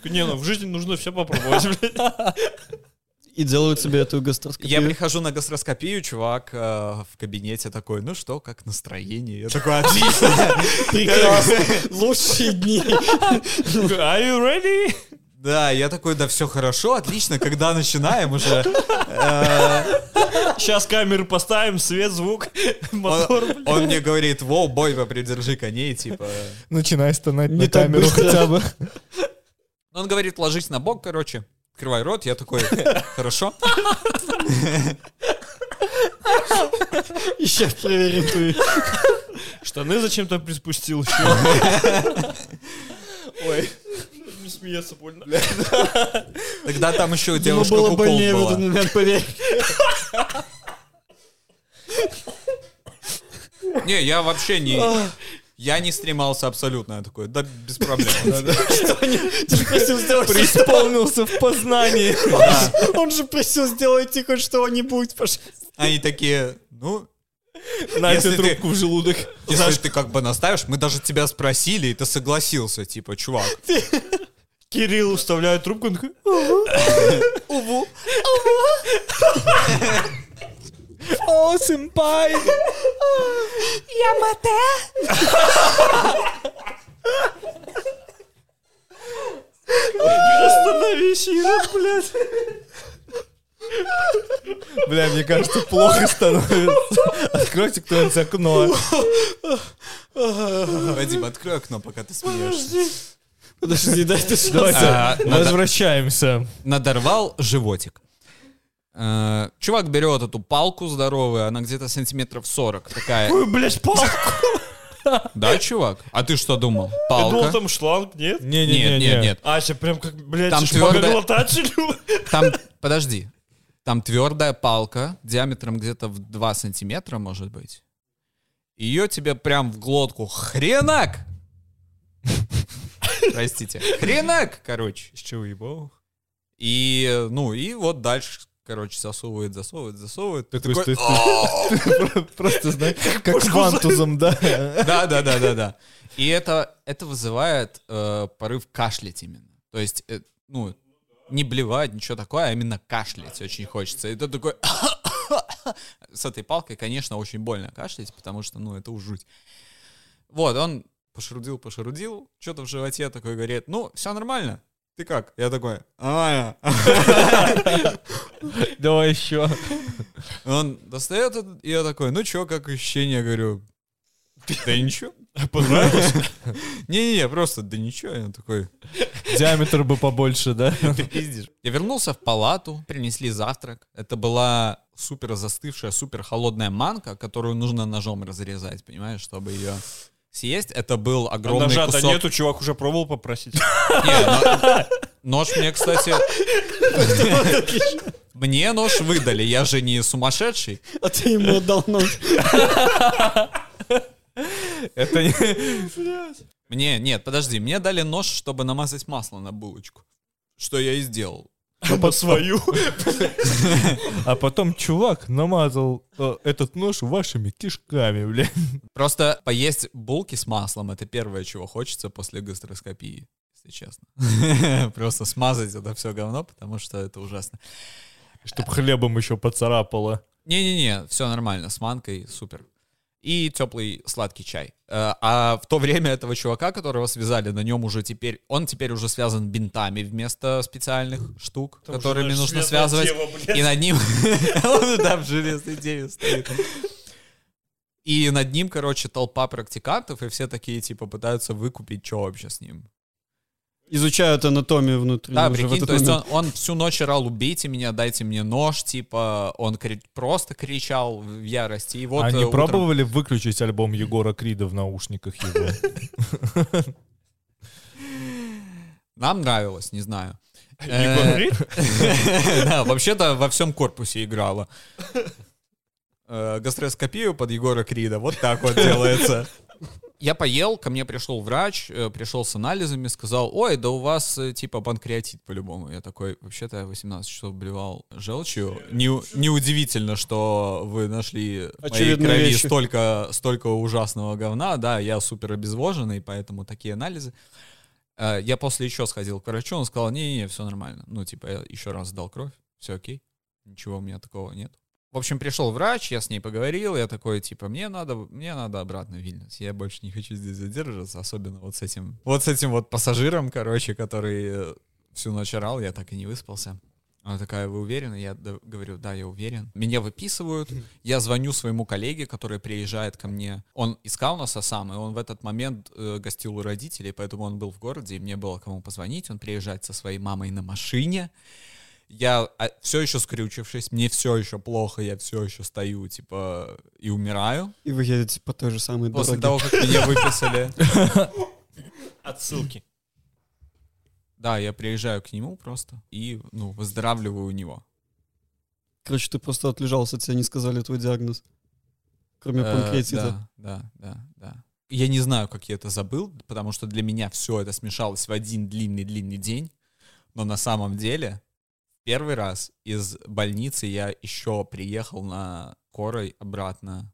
Не, ну в жизни нужно все попробовать. И делают себе эту гастроскопию. Я прихожу на гастроскопию, чувак э, в кабинете такой, ну что, как настроение? Я такой, отлично. Прекрасно. Лучшие дни. Are you ready? Да, я такой, да все хорошо, отлично, когда начинаем уже. Э, Сейчас камеры поставим, свет, звук, мотор, Он мне говорит, воу, бой, попридержи коней, типа. Начинай стонать Не на камеру быстро. хотя бы. Он говорит, ложись на бок, короче, открывай рот, я такой, хорошо. И сейчас проверим твои. Штаны зачем-то приспустил. Ой, не смеяться больно. Тогда там еще было кукол больнее в этот момент, поверь. Не, я вообще не... Я не стремался абсолютно. Я такой, да без проблем. Ты просил сделать в познании. Он же просил сделать хоть что-нибудь, пожалуйста. Они такие, ну, На Если эту ты- трубку в желудок. если ты как бы наставишь, мы даже тебя спросили, и ты согласился, типа, чувак. Кирилл вставляет трубку, он такой, Уву. О, сэмпай! остановись, Ира, блядь. Бля, мне кажется, плохо становится. Откройте кто-нибудь окно. Вадим, открой окно, пока ты смеешься. Подожди, дай ты А, надо- возвращаемся. Надорвал животик. Э, Чувак берет эту палку здоровую, она где-то сантиметров 40 такая. Ой, блядь, палку. Да, чувак? А ты что думал? Я думал, Палка? там шланг, нет? Нет, нет, нет. А, сейчас прям как, блядь, Там шпагоглотатель. Там, подожди. Там твердая палка диаметром где-то в 2 сантиметра, может быть. Ее тебе прям в глотку хренак! Простите. Хренак, короче. С чего ебал? И, ну, и вот дальше, короче, засовывает, засовывает, засовывает. Ты такой, Просто, знаешь, как с вантузом, да? Да, да, да, да, да. И это, это вызывает э, порыв кашлять именно. То есть, э, ну, не блевать, ничего такое, а именно кашлять очень хочется. И ты такой... С этой палкой, конечно, очень больно кашлять, потому что, ну, это уж жуть. Вот, он пошерудил, пошерудил, что-то в животе такой говорит, ну, все нормально. Ты как? Я такой, нормально. Давай еще. Он достает, и я такой, ну чё, как ощущение, говорю, да ничего. Понравилось? Не-не-не, просто, да ничего. Я такой, Диаметр бы побольше, да? ты пиздишь. Я вернулся в палату, принесли завтрак. Это была супер застывшая, супер холодная манка, которую нужно ножом разрезать, понимаешь, чтобы ее съесть. Это был А огромный Ножа-то кусок. нету, чувак уже пробовал попросить. Нож мне, кстати... Мне нож выдали, я же не сумасшедший. А ты ему отдал нож. Это не... Мне, нет, подожди, мне дали нож, чтобы намазать масло на булочку. Что я и сделал. По свою. А потом чувак намазал э, этот нож вашими кишками, бля. Просто поесть булки с маслом — это первое, чего хочется после гастроскопии, если честно. Просто смазать это все говно, потому что это ужасно. Чтоб хлебом еще поцарапало. Не-не-не, все нормально, с манкой супер. И теплый сладкий чай. Э, А в то время этого чувака, которого связали, на нем уже теперь, он теперь уже связан бинтами вместо специальных штук, Там которыми же нужно связывать. дева, блядь. И над ним... Он там в железной деве стоит. И над ним, короче, толпа практикантов, и все такие, типа, пытаются выкупить, что вообще с ним. Изучают анатомию внутри. Да, прикинь, то есть он, момент. он всю ночь орал, убейте меня, дайте мне нож, типа, он кри- просто кричал в ярости. И вот А не утром- пробовали выключить альбом Егора Крида в наушниках его? Нам нравилось, не знаю. Егор Э, Крид? Да, вообще-то во всем корпусе играла. Э, Гастроскопию под Егора Крида. Вот так вот делается. Я поел, ко мне пришел врач, э, пришел с анализами, сказал, ой, да у вас э, типа панкреатит по-любому. Я такой, вообще-то я 18 часов блевал желчью. Не- Неудивительно, что вы нашли в моей крови вещи. столько, столько ужасного говна. Да, я супер обезвоженный, поэтому такие анализы. Э, Я после еще сходил к врачу, он сказал, не-не-не, все нормально. Ну, типа, я еще раз сдал кровь, все окей, ничего у меня такого нет. В общем, пришел врач, я с ней поговорил, я такой, типа, мне надо, мне надо обратно в Вильнюс, я больше не хочу здесь задерживаться, особенно вот с этим, вот с этим вот пассажиром, короче, который э, всю ночь орал, я так и не выспался. Она такая, вы уверены? Я говорю, да, я уверен. Меня выписывают, я звоню своему коллеге, который приезжает ко мне. Он из Каунаса сам, и он в этот момент э, гостил у родителей, поэтому он был в городе, и мне было кому позвонить. Он приезжает со своей мамой на машине. Я все еще скрючившись, мне все еще плохо, я все еще стою, типа, и умираю. И вы едете по той же самой После дороге. того, как меня выписали. Отсылки. Да, я приезжаю к нему просто и, ну, выздоравливаю у него. Короче, ты просто отлежался, тебе не сказали твой диагноз. Кроме Э, панкреатита. Да, да, да, да. Я не знаю, как я это забыл, потому что для меня все это смешалось в один длинный-длинный день. Но на самом деле, первый раз из больницы я еще приехал на корой обратно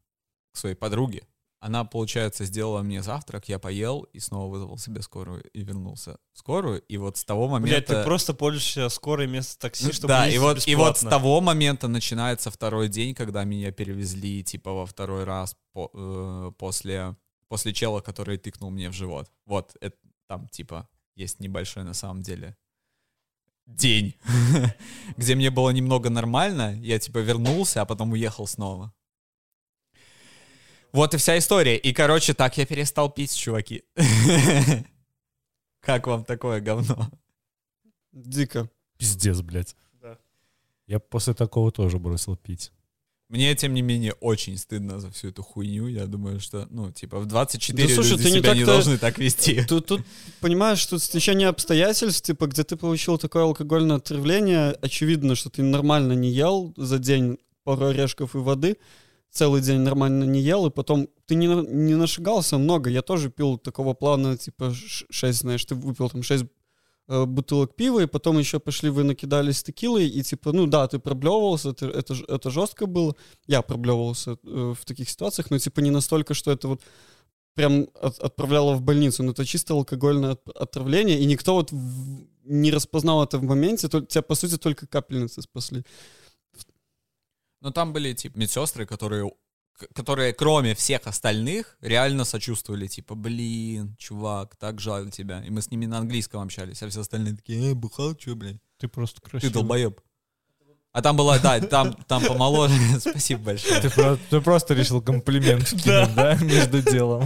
к своей подруге. Она, получается, сделала мне завтрак, я поел и снова вызвал себе скорую и вернулся в скорую. И вот с того момента... Блядь, ты просто пользуешься скорой вместо такси, чтобы да, и вот, и вот с того момента начинается второй день, когда меня перевезли, типа, во второй раз по- э, после, после чела, который тыкнул мне в живот. Вот, это там, типа, есть небольшой на самом деле день, где мне было немного нормально, я, типа, вернулся, а потом уехал снова. Вот и вся история. И, короче, так я перестал пить, чуваки. Как вам такое говно? Дико. Пиздец, блядь. Да. Я после такого тоже бросил пить. Мне, тем не менее, очень стыдно за всю эту хуйню. Я думаю, что, ну, типа, в 24 Да, слушай, люди ты не себя не так-то- должны так вести. Тут, тут, понимаешь, тут стечение обстоятельств, типа, где ты получил такое алкогольное отравление, очевидно, что ты нормально не ел за день пару орешков и воды, целый день нормально не ел, и потом ты не, не нашигался много. Я тоже пил такого плана, типа, 6, знаешь, ты выпил там 6 бутылок пива, и потом еще пошли вы накидались текилой, и типа, ну да, ты проблевывался, это, это, это жестко было. Я проблевывался э, в таких ситуациях, но типа не настолько, что это вот прям от- отправляло в больницу, но это чисто алкогольное от- отравление, и никто вот в- не распознал это в моменте, то, тебя, по сути, только капельницы спасли. Но там были, типа, медсестры, которые, которые, кроме всех остальных, реально сочувствовали. Типа, блин, чувак, так жаль тебя. И мы с ними на английском общались, а все остальные такие, э, бухал, чё, блядь? Ты просто Ты красивый. долбоеб. А там была, да, там, там помоложе. Спасибо большое. Ты, про- ты просто решил комплимент кинуть, да, между делом.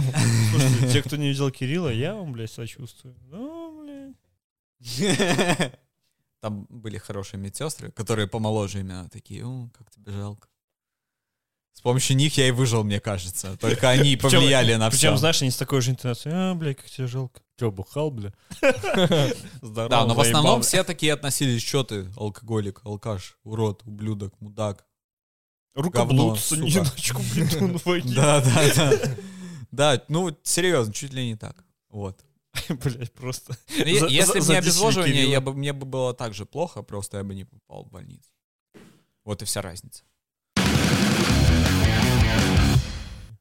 Слушайте, те, кто не видел Кирилла, я вам, блядь, сочувствую. Ну, блядь. Там были хорошие медсестры, которые помоложе именно такие, о, как тебе жалко. С помощью них я и выжил, мне кажется. Только они Причем- повлияли на Причем, все. знаешь, они с такой же интонацией, а, блядь, как тебе жалко. Че, бухал, бля? Здорово, Да, но в основном все такие относились, что ты, алкоголик, алкаш, урод, ублюдок, мудак. Рукоблуд, говно, не сука. ночку, блядь, он войдет. Да, да, да. Да, ну, серьезно, чуть ли не так. Вот. Блять, просто. Ну, Если бы не обезвоживание, Кирилла. я бы, мне бы было так же плохо, просто я бы не попал в больницу. Вот и вся разница.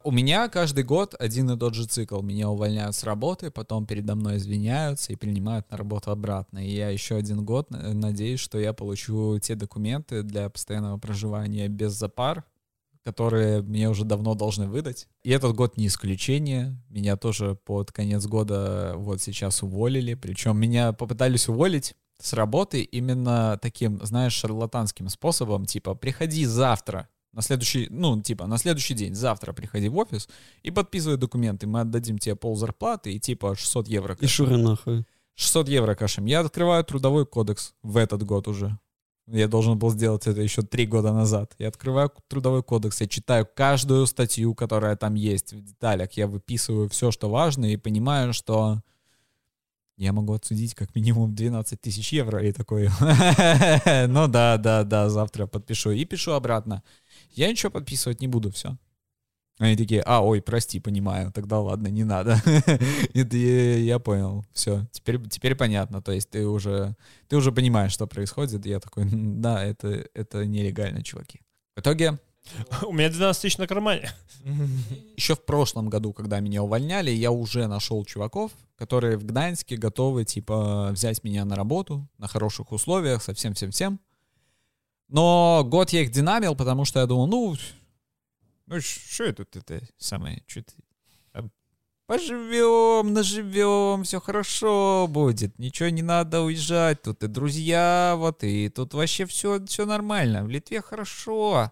У меня каждый год один и тот же цикл. Меня увольняют с работы, потом передо мной извиняются и принимают на работу обратно. И я еще один год э, надеюсь, что я получу те документы для постоянного проживания без запар, которые мне уже давно должны выдать. И этот год не исключение. Меня тоже под конец года вот сейчас уволили. Причем меня попытались уволить с работы именно таким, знаешь, шарлатанским способом, типа, приходи завтра, на следующий, ну, типа, на следующий день, завтра приходи в офис и подписывай документы, мы отдадим тебе пол зарплаты и типа 600 евро. И кэш. шура нахуй. 600 евро кэшем. Я открываю трудовой кодекс в этот год уже. Я должен был сделать это еще три года назад. Я открываю трудовой кодекс, я читаю каждую статью, которая там есть в деталях. Я выписываю все, что важно, и понимаю, что я могу отсудить как минимум 12 тысяч евро. И такой, ну да, да, да, завтра подпишу. И пишу обратно. Я ничего подписывать не буду, все. Они такие, а, ой, прости, понимаю, тогда ладно, не надо. Я, понял, все, теперь, теперь понятно, то есть ты уже, ты уже понимаешь, что происходит, я такой, «М, да, это, это нелегально, чуваки. В итоге, У меня 12 тысяч на кармане. еще в прошлом году, когда меня увольняли, я уже нашел чуваков, которые в Гданьске готовы, типа, взять меня на работу на хороших условиях, со всем-всем-всем. Но год я их динамил, потому что я думал, ну, ну что это тут это самое, что ты... а, Поживем, наживем, все хорошо будет, ничего не надо уезжать, тут и друзья, вот, и тут вообще все, все нормально, в Литве хорошо.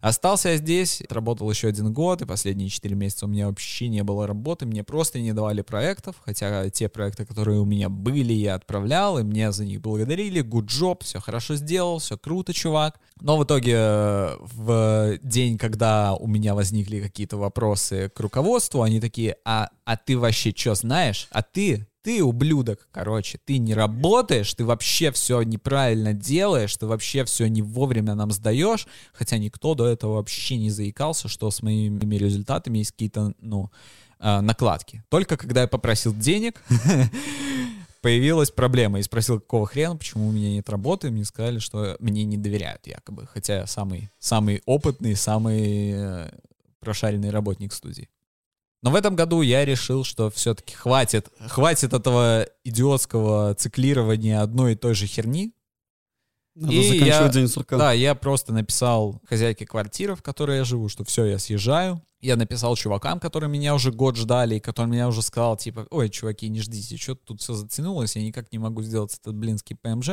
Остался я здесь, работал еще один год, и последние 4 месяца у меня вообще не было работы, мне просто не давали проектов, хотя те проекты, которые у меня были, я отправлял, и мне за них благодарили, good job, все хорошо сделал, все круто, чувак. Но в итоге э, в день, когда у меня возникли какие-то вопросы к руководству, они такие, а, а ты вообще что знаешь? А ты ты ублюдок, короче, ты не работаешь, ты вообще все неправильно делаешь, ты вообще все не вовремя нам сдаешь, хотя никто до этого вообще не заикался, что с моими результатами есть какие-то, ну, э, накладки. Только когда я попросил денег, появилась проблема. И спросил, какого хрена, почему у меня нет работы, мне сказали, что мне не доверяют якобы, хотя я самый, самый опытный, самый э, прошаренный работник студии. Но в этом году я решил, что все-таки хватит, хватит этого идиотского циклирования одной и той же херни. Надо И заканчивать я- день сурка. Да, я просто написал хозяйке квартиры, в которой я живу, что все, я съезжаю. Я написал чувакам, которые меня уже год ждали, и который меня уже сказал, типа, ой, чуваки, не ждите, что тут все затянулось, я никак не могу сделать этот блинский ПМЖ.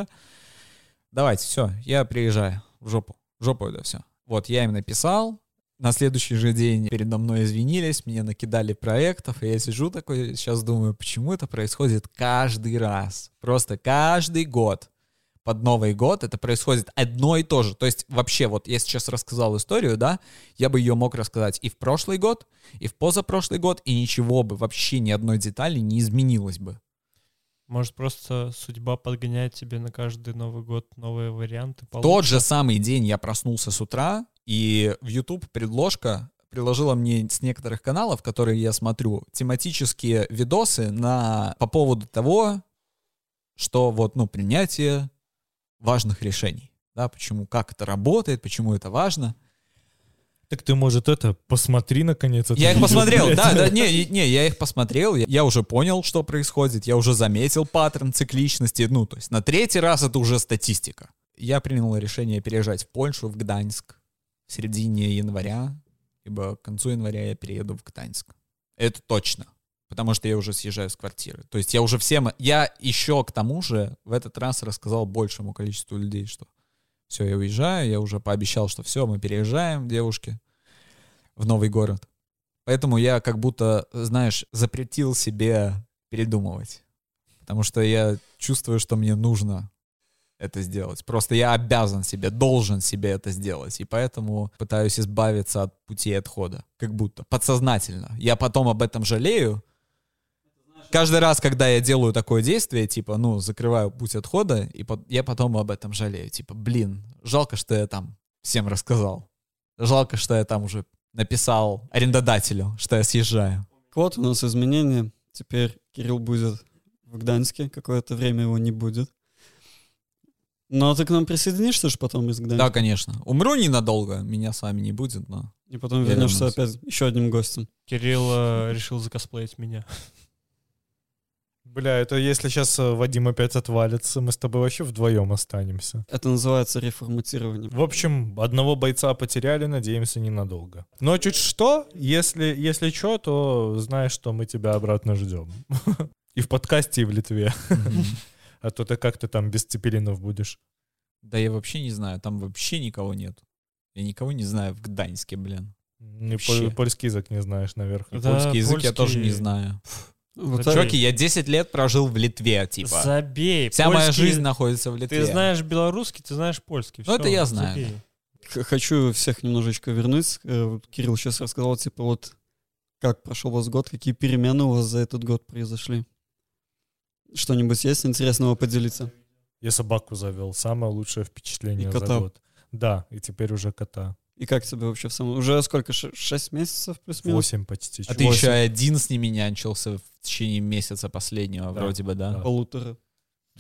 Давайте, все, я приезжаю в жопу, в жопу это все. Вот, я им написал, на следующий же день передо мной извинились, мне накидали проектов, и я сижу такой, сейчас думаю, почему это происходит каждый раз, просто каждый год под Новый год это происходит одно и то же. То есть вообще, вот я сейчас рассказал историю, да, я бы ее мог рассказать и в прошлый год, и в позапрошлый год, и ничего бы, вообще ни одной детали не изменилось бы. Может, просто судьба подгоняет тебе на каждый Новый год новые варианты. В тот получше? же самый день я проснулся с утра, и в YouTube предложка приложила мне с некоторых каналов, которые я смотрю, тематические видосы на, по поводу того, что вот, ну, принятие важных решений. Да, почему, как это работает, почему это важно. Так ты, может, это, посмотри, наконец, это Я их посмотрел, блядь. да, да, не, не, я их посмотрел, я, я уже понял, что происходит, я уже заметил паттерн цикличности, ну, то есть на третий раз это уже статистика. Я принял решение переезжать в Польшу, в Гданьск в середине января, ибо к концу января я перееду в Гданьск. Это точно, потому что я уже съезжаю с квартиры. То есть я уже всем, я еще к тому же в этот раз рассказал большему количеству людей, что все, я уезжаю, я уже пообещал, что все, мы переезжаем, девушки, в новый город. Поэтому я как будто, знаешь, запретил себе передумывать. Потому что я чувствую, что мне нужно это сделать. Просто я обязан себе, должен себе это сделать. И поэтому пытаюсь избавиться от пути отхода. Как будто. Подсознательно. Я потом об этом жалею. Каждый раз, когда я делаю такое действие, типа, ну, закрываю путь отхода, и по- я потом об этом жалею. Типа, блин, жалко, что я там всем рассказал. Жалко, что я там уже написал арендодателю, что я съезжаю. Вот у нас изменения. Теперь Кирилл будет в Гданьске. Какое-то время его не будет. Ну, а ты к нам присоединишься же потом из Гданьска? Да, конечно. Умру ненадолго, меня с вами не будет, но... И потом Я вернешься вернусь. опять еще одним гостем. Кирилл э, решил закосплеить меня. Бля, это если сейчас Вадим опять отвалится, мы с тобой вообще вдвоем останемся. Это называется реформатирование. В общем, одного бойца потеряли, надеемся, ненадолго. Но чуть что, если, если что, то знаешь, что мы тебя обратно ждем. И в подкасте, и в Литве. А то ты как-то там без цепелинов будешь. Да я вообще не знаю, там вообще никого нет. Я никого не знаю в Гданьске, блин. И Вообще. пол- польский язык не знаешь, наверх. Да, Польский язык я тоже не польский- знаю. Вот Да так. Чуваки, я 10 лет прожил в Литве, типа. Забей. Вся моя польский- жизнь находится в Литве. Ты знаешь белорусский, ты знаешь польский. Ну, это я знаю, забей. Хочу всех немножечко вернуть. Э, Кирилл сейчас рассказал, типа, вот как прошел у вас год, какие перемены у вас за этот год произошли. Что-нибудь есть интересного поделиться? Я собаку завел. Самое лучшее впечатление И за кота. год. Да, и теперь уже кота. И как тебе вообще в самом... Уже сколько? Шесть месяцев плюс-минус? Восемь почти. А ты больше. еще и один с ними нянчился в течение месяца последнего, Да, вроде бы, да? да. Полутора.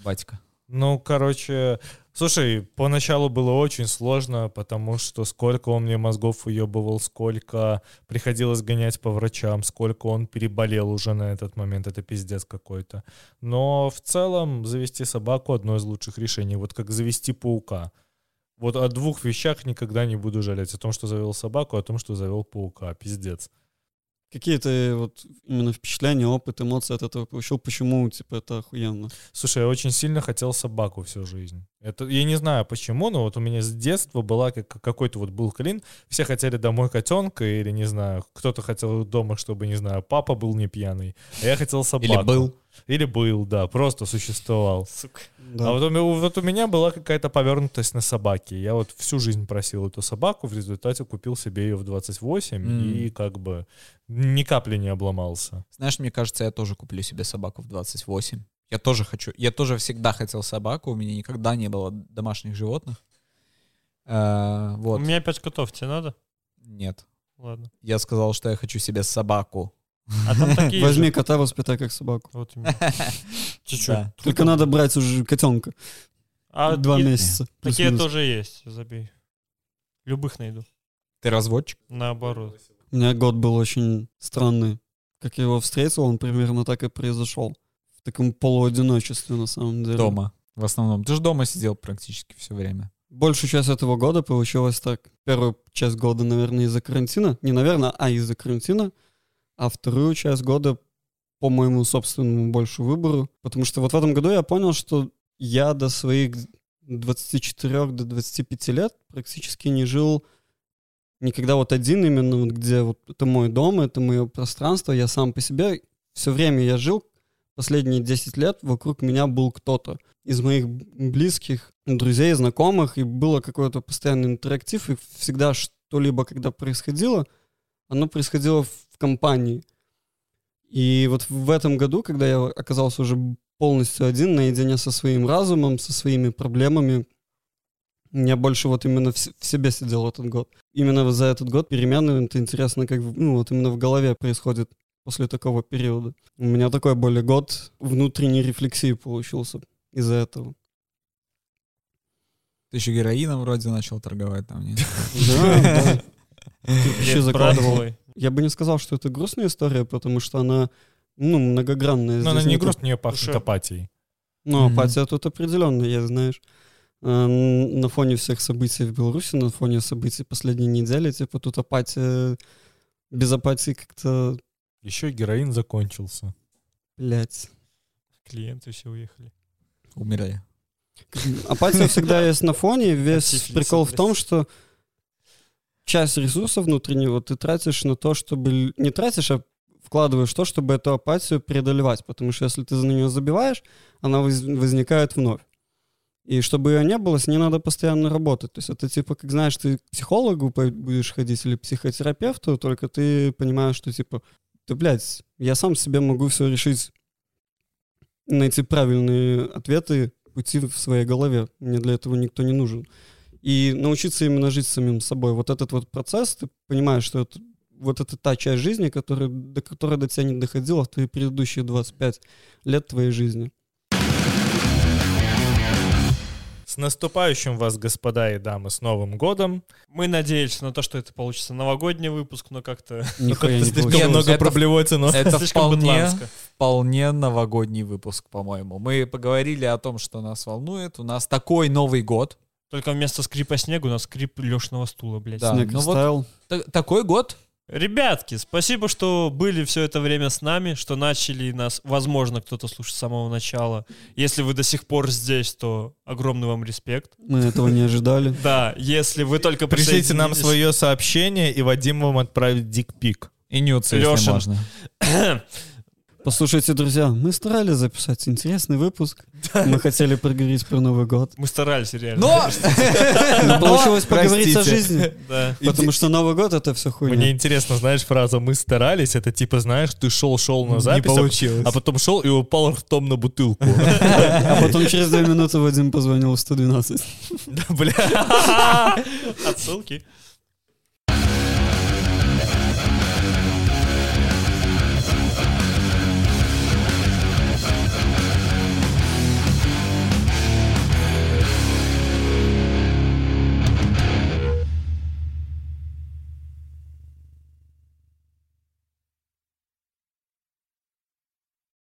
Батька. Ну, короче, слушай, поначалу было очень сложно, потому что сколько он мне мозгов уебывал, сколько приходилось гонять по врачам, сколько он переболел уже на этот момент, это пиздец какой-то. Но в целом завести собаку одно из лучших решений, вот как завести паука. Вот о двух вещах никогда не буду жалеть. О том, что завел собаку, о том, что завел паука. Пиздец. Какие ты вот именно впечатления, опыт, эмоции от этого получил? Почему, типа, это охуенно? Слушай, я очень сильно хотел собаку всю жизнь. Это, я не знаю почему, но вот у меня с детства была как, какой-то вот был клин. Все хотели домой котенка или, не знаю, кто-то хотел дома, чтобы, не знаю, папа был не пьяный. А я хотел собаку. Или был. Или был, да, просто существовал. Сука. Да. А вот у, меня, вот у меня была какая-то повернутость на собаке. Я вот всю жизнь просил эту собаку, в результате купил себе ее в 28 М. и как бы ни капли не обломался. Знаешь, мне кажется, я тоже куплю себе собаку в 28. Я тоже хочу. Я тоже всегда хотел собаку. У меня никогда не было домашних животных. У вот. меня пять котов, тебе надо? Нет. Ладно. Я сказал, что я хочу себе собаку. А там такие Возьми же. кота, воспитай как собаку. Вот именно. Чуть-чуть. Да. Только надо брать уже котенка. А Два и- месяца. Такие тоже есть, забей. Любых найду. Ты разводчик? Наоборот. У меня год был очень странный. Как я его встретил, он примерно так и произошел. В таком полуодиночестве, на самом деле. Дома. В основном. Ты же дома сидел практически все время. Большую часть этого года получилось так. Первую часть года, наверное, из-за карантина. Не наверное, а из-за карантина. А вторую часть года по моему собственному больше выбору. Потому что вот в этом году я понял, что я до своих 24 до 25 лет практически не жил никогда вот один именно, вот где вот это мой дом, это мое пространство, я сам по себе. Все время я жил, последние 10 лет вокруг меня был кто-то из моих близких, друзей, знакомых, и было какой-то постоянный интерактив, и всегда что-либо, когда происходило, оно происходило в компании. И вот в этом году, когда я оказался уже полностью один, наедине со своим разумом, со своими проблемами, я больше вот именно в, себе сидел этот год. Именно за этот год перемены, это интересно, как ну, вот именно в голове происходит после такого периода. У меня такой более год внутренней рефлексии получился из-за этого. Ты еще героином вроде начал торговать там, нет? Да, да. Еще закладывал. Я бы не сказал, что это грустная история, потому что она, ну, многогранная. Но она не нету- грустно, не пахнет апатией. Ну, апатия тут определенно есть, знаешь. А, На фоне всех событий в Беларуси, на фоне событий последней недели, типа тут апатия, без апатии как-то, Еще героин закончился. блядь. Клиенты все уехали. Умерли. Апатия всегда есть на фоне. Весь прикол в том, что часть ресурсов внутреннего ты тратишь на то, чтобы... Не тратишь, а вкладываешь в то, чтобы эту апатию преодолевать. Потому что если ты за нее забиваешь, она воз- возникает вновь. И чтобы ее не было, с ней надо постоянно работать. То есть это типа, как знаешь, ты к психологу будешь ходить или психотерапевту, только ты понимаешь, что типа, ты, блядь, я сам себе могу все решить, найти правильные ответы, пути в своей голове. Мне для этого никто не нужен. и научиться именно жить самим собой. Вот этот вот процесс, ты понимаешь, что это вот это та часть жизни, которая, до которой до тебя не доходила в твои предыдущие 25 лет твоей жизни. С наступающим вас, господа и дамы, с Новым годом. Мы надеялись на то, что это получится новогодний выпуск, но как-то Слишком много проблевается, но... Это вполне, вполне новогодний выпуск, по-моему. Мы поговорили о том, что нас волнует. У нас такой Новый год. Только вместо скрипа снега у нас скрип Лешного стула, блядь. Да. Снег ну вот- такой год. Ребятки, спасибо, что были все это время с нами, что начали нас, возможно, кто-то слушать с самого начала. Если вы до сих пор здесь, то огромный вам респект. Мы этого не ожидали. Да, если вы только Пришлите нам свое сообщение, и Вадим вам отправит дикпик. И нюцы, если можно. Послушайте, друзья, мы старались записать интересный выпуск. Мы хотели поговорить про Новый год. Мы старались реально. Но! Получилось поговорить о жизни. Да. Потому что Новый год — это все Мне хуйня. интересно, знаешь, фраза «мы старались», это типа, знаешь, ты шел-шел на запись, а- получилось. а потом шел и упал ртом на бутылку. А потом через две минуты Вадим позвонил в 112. Да, бля. Отсылки.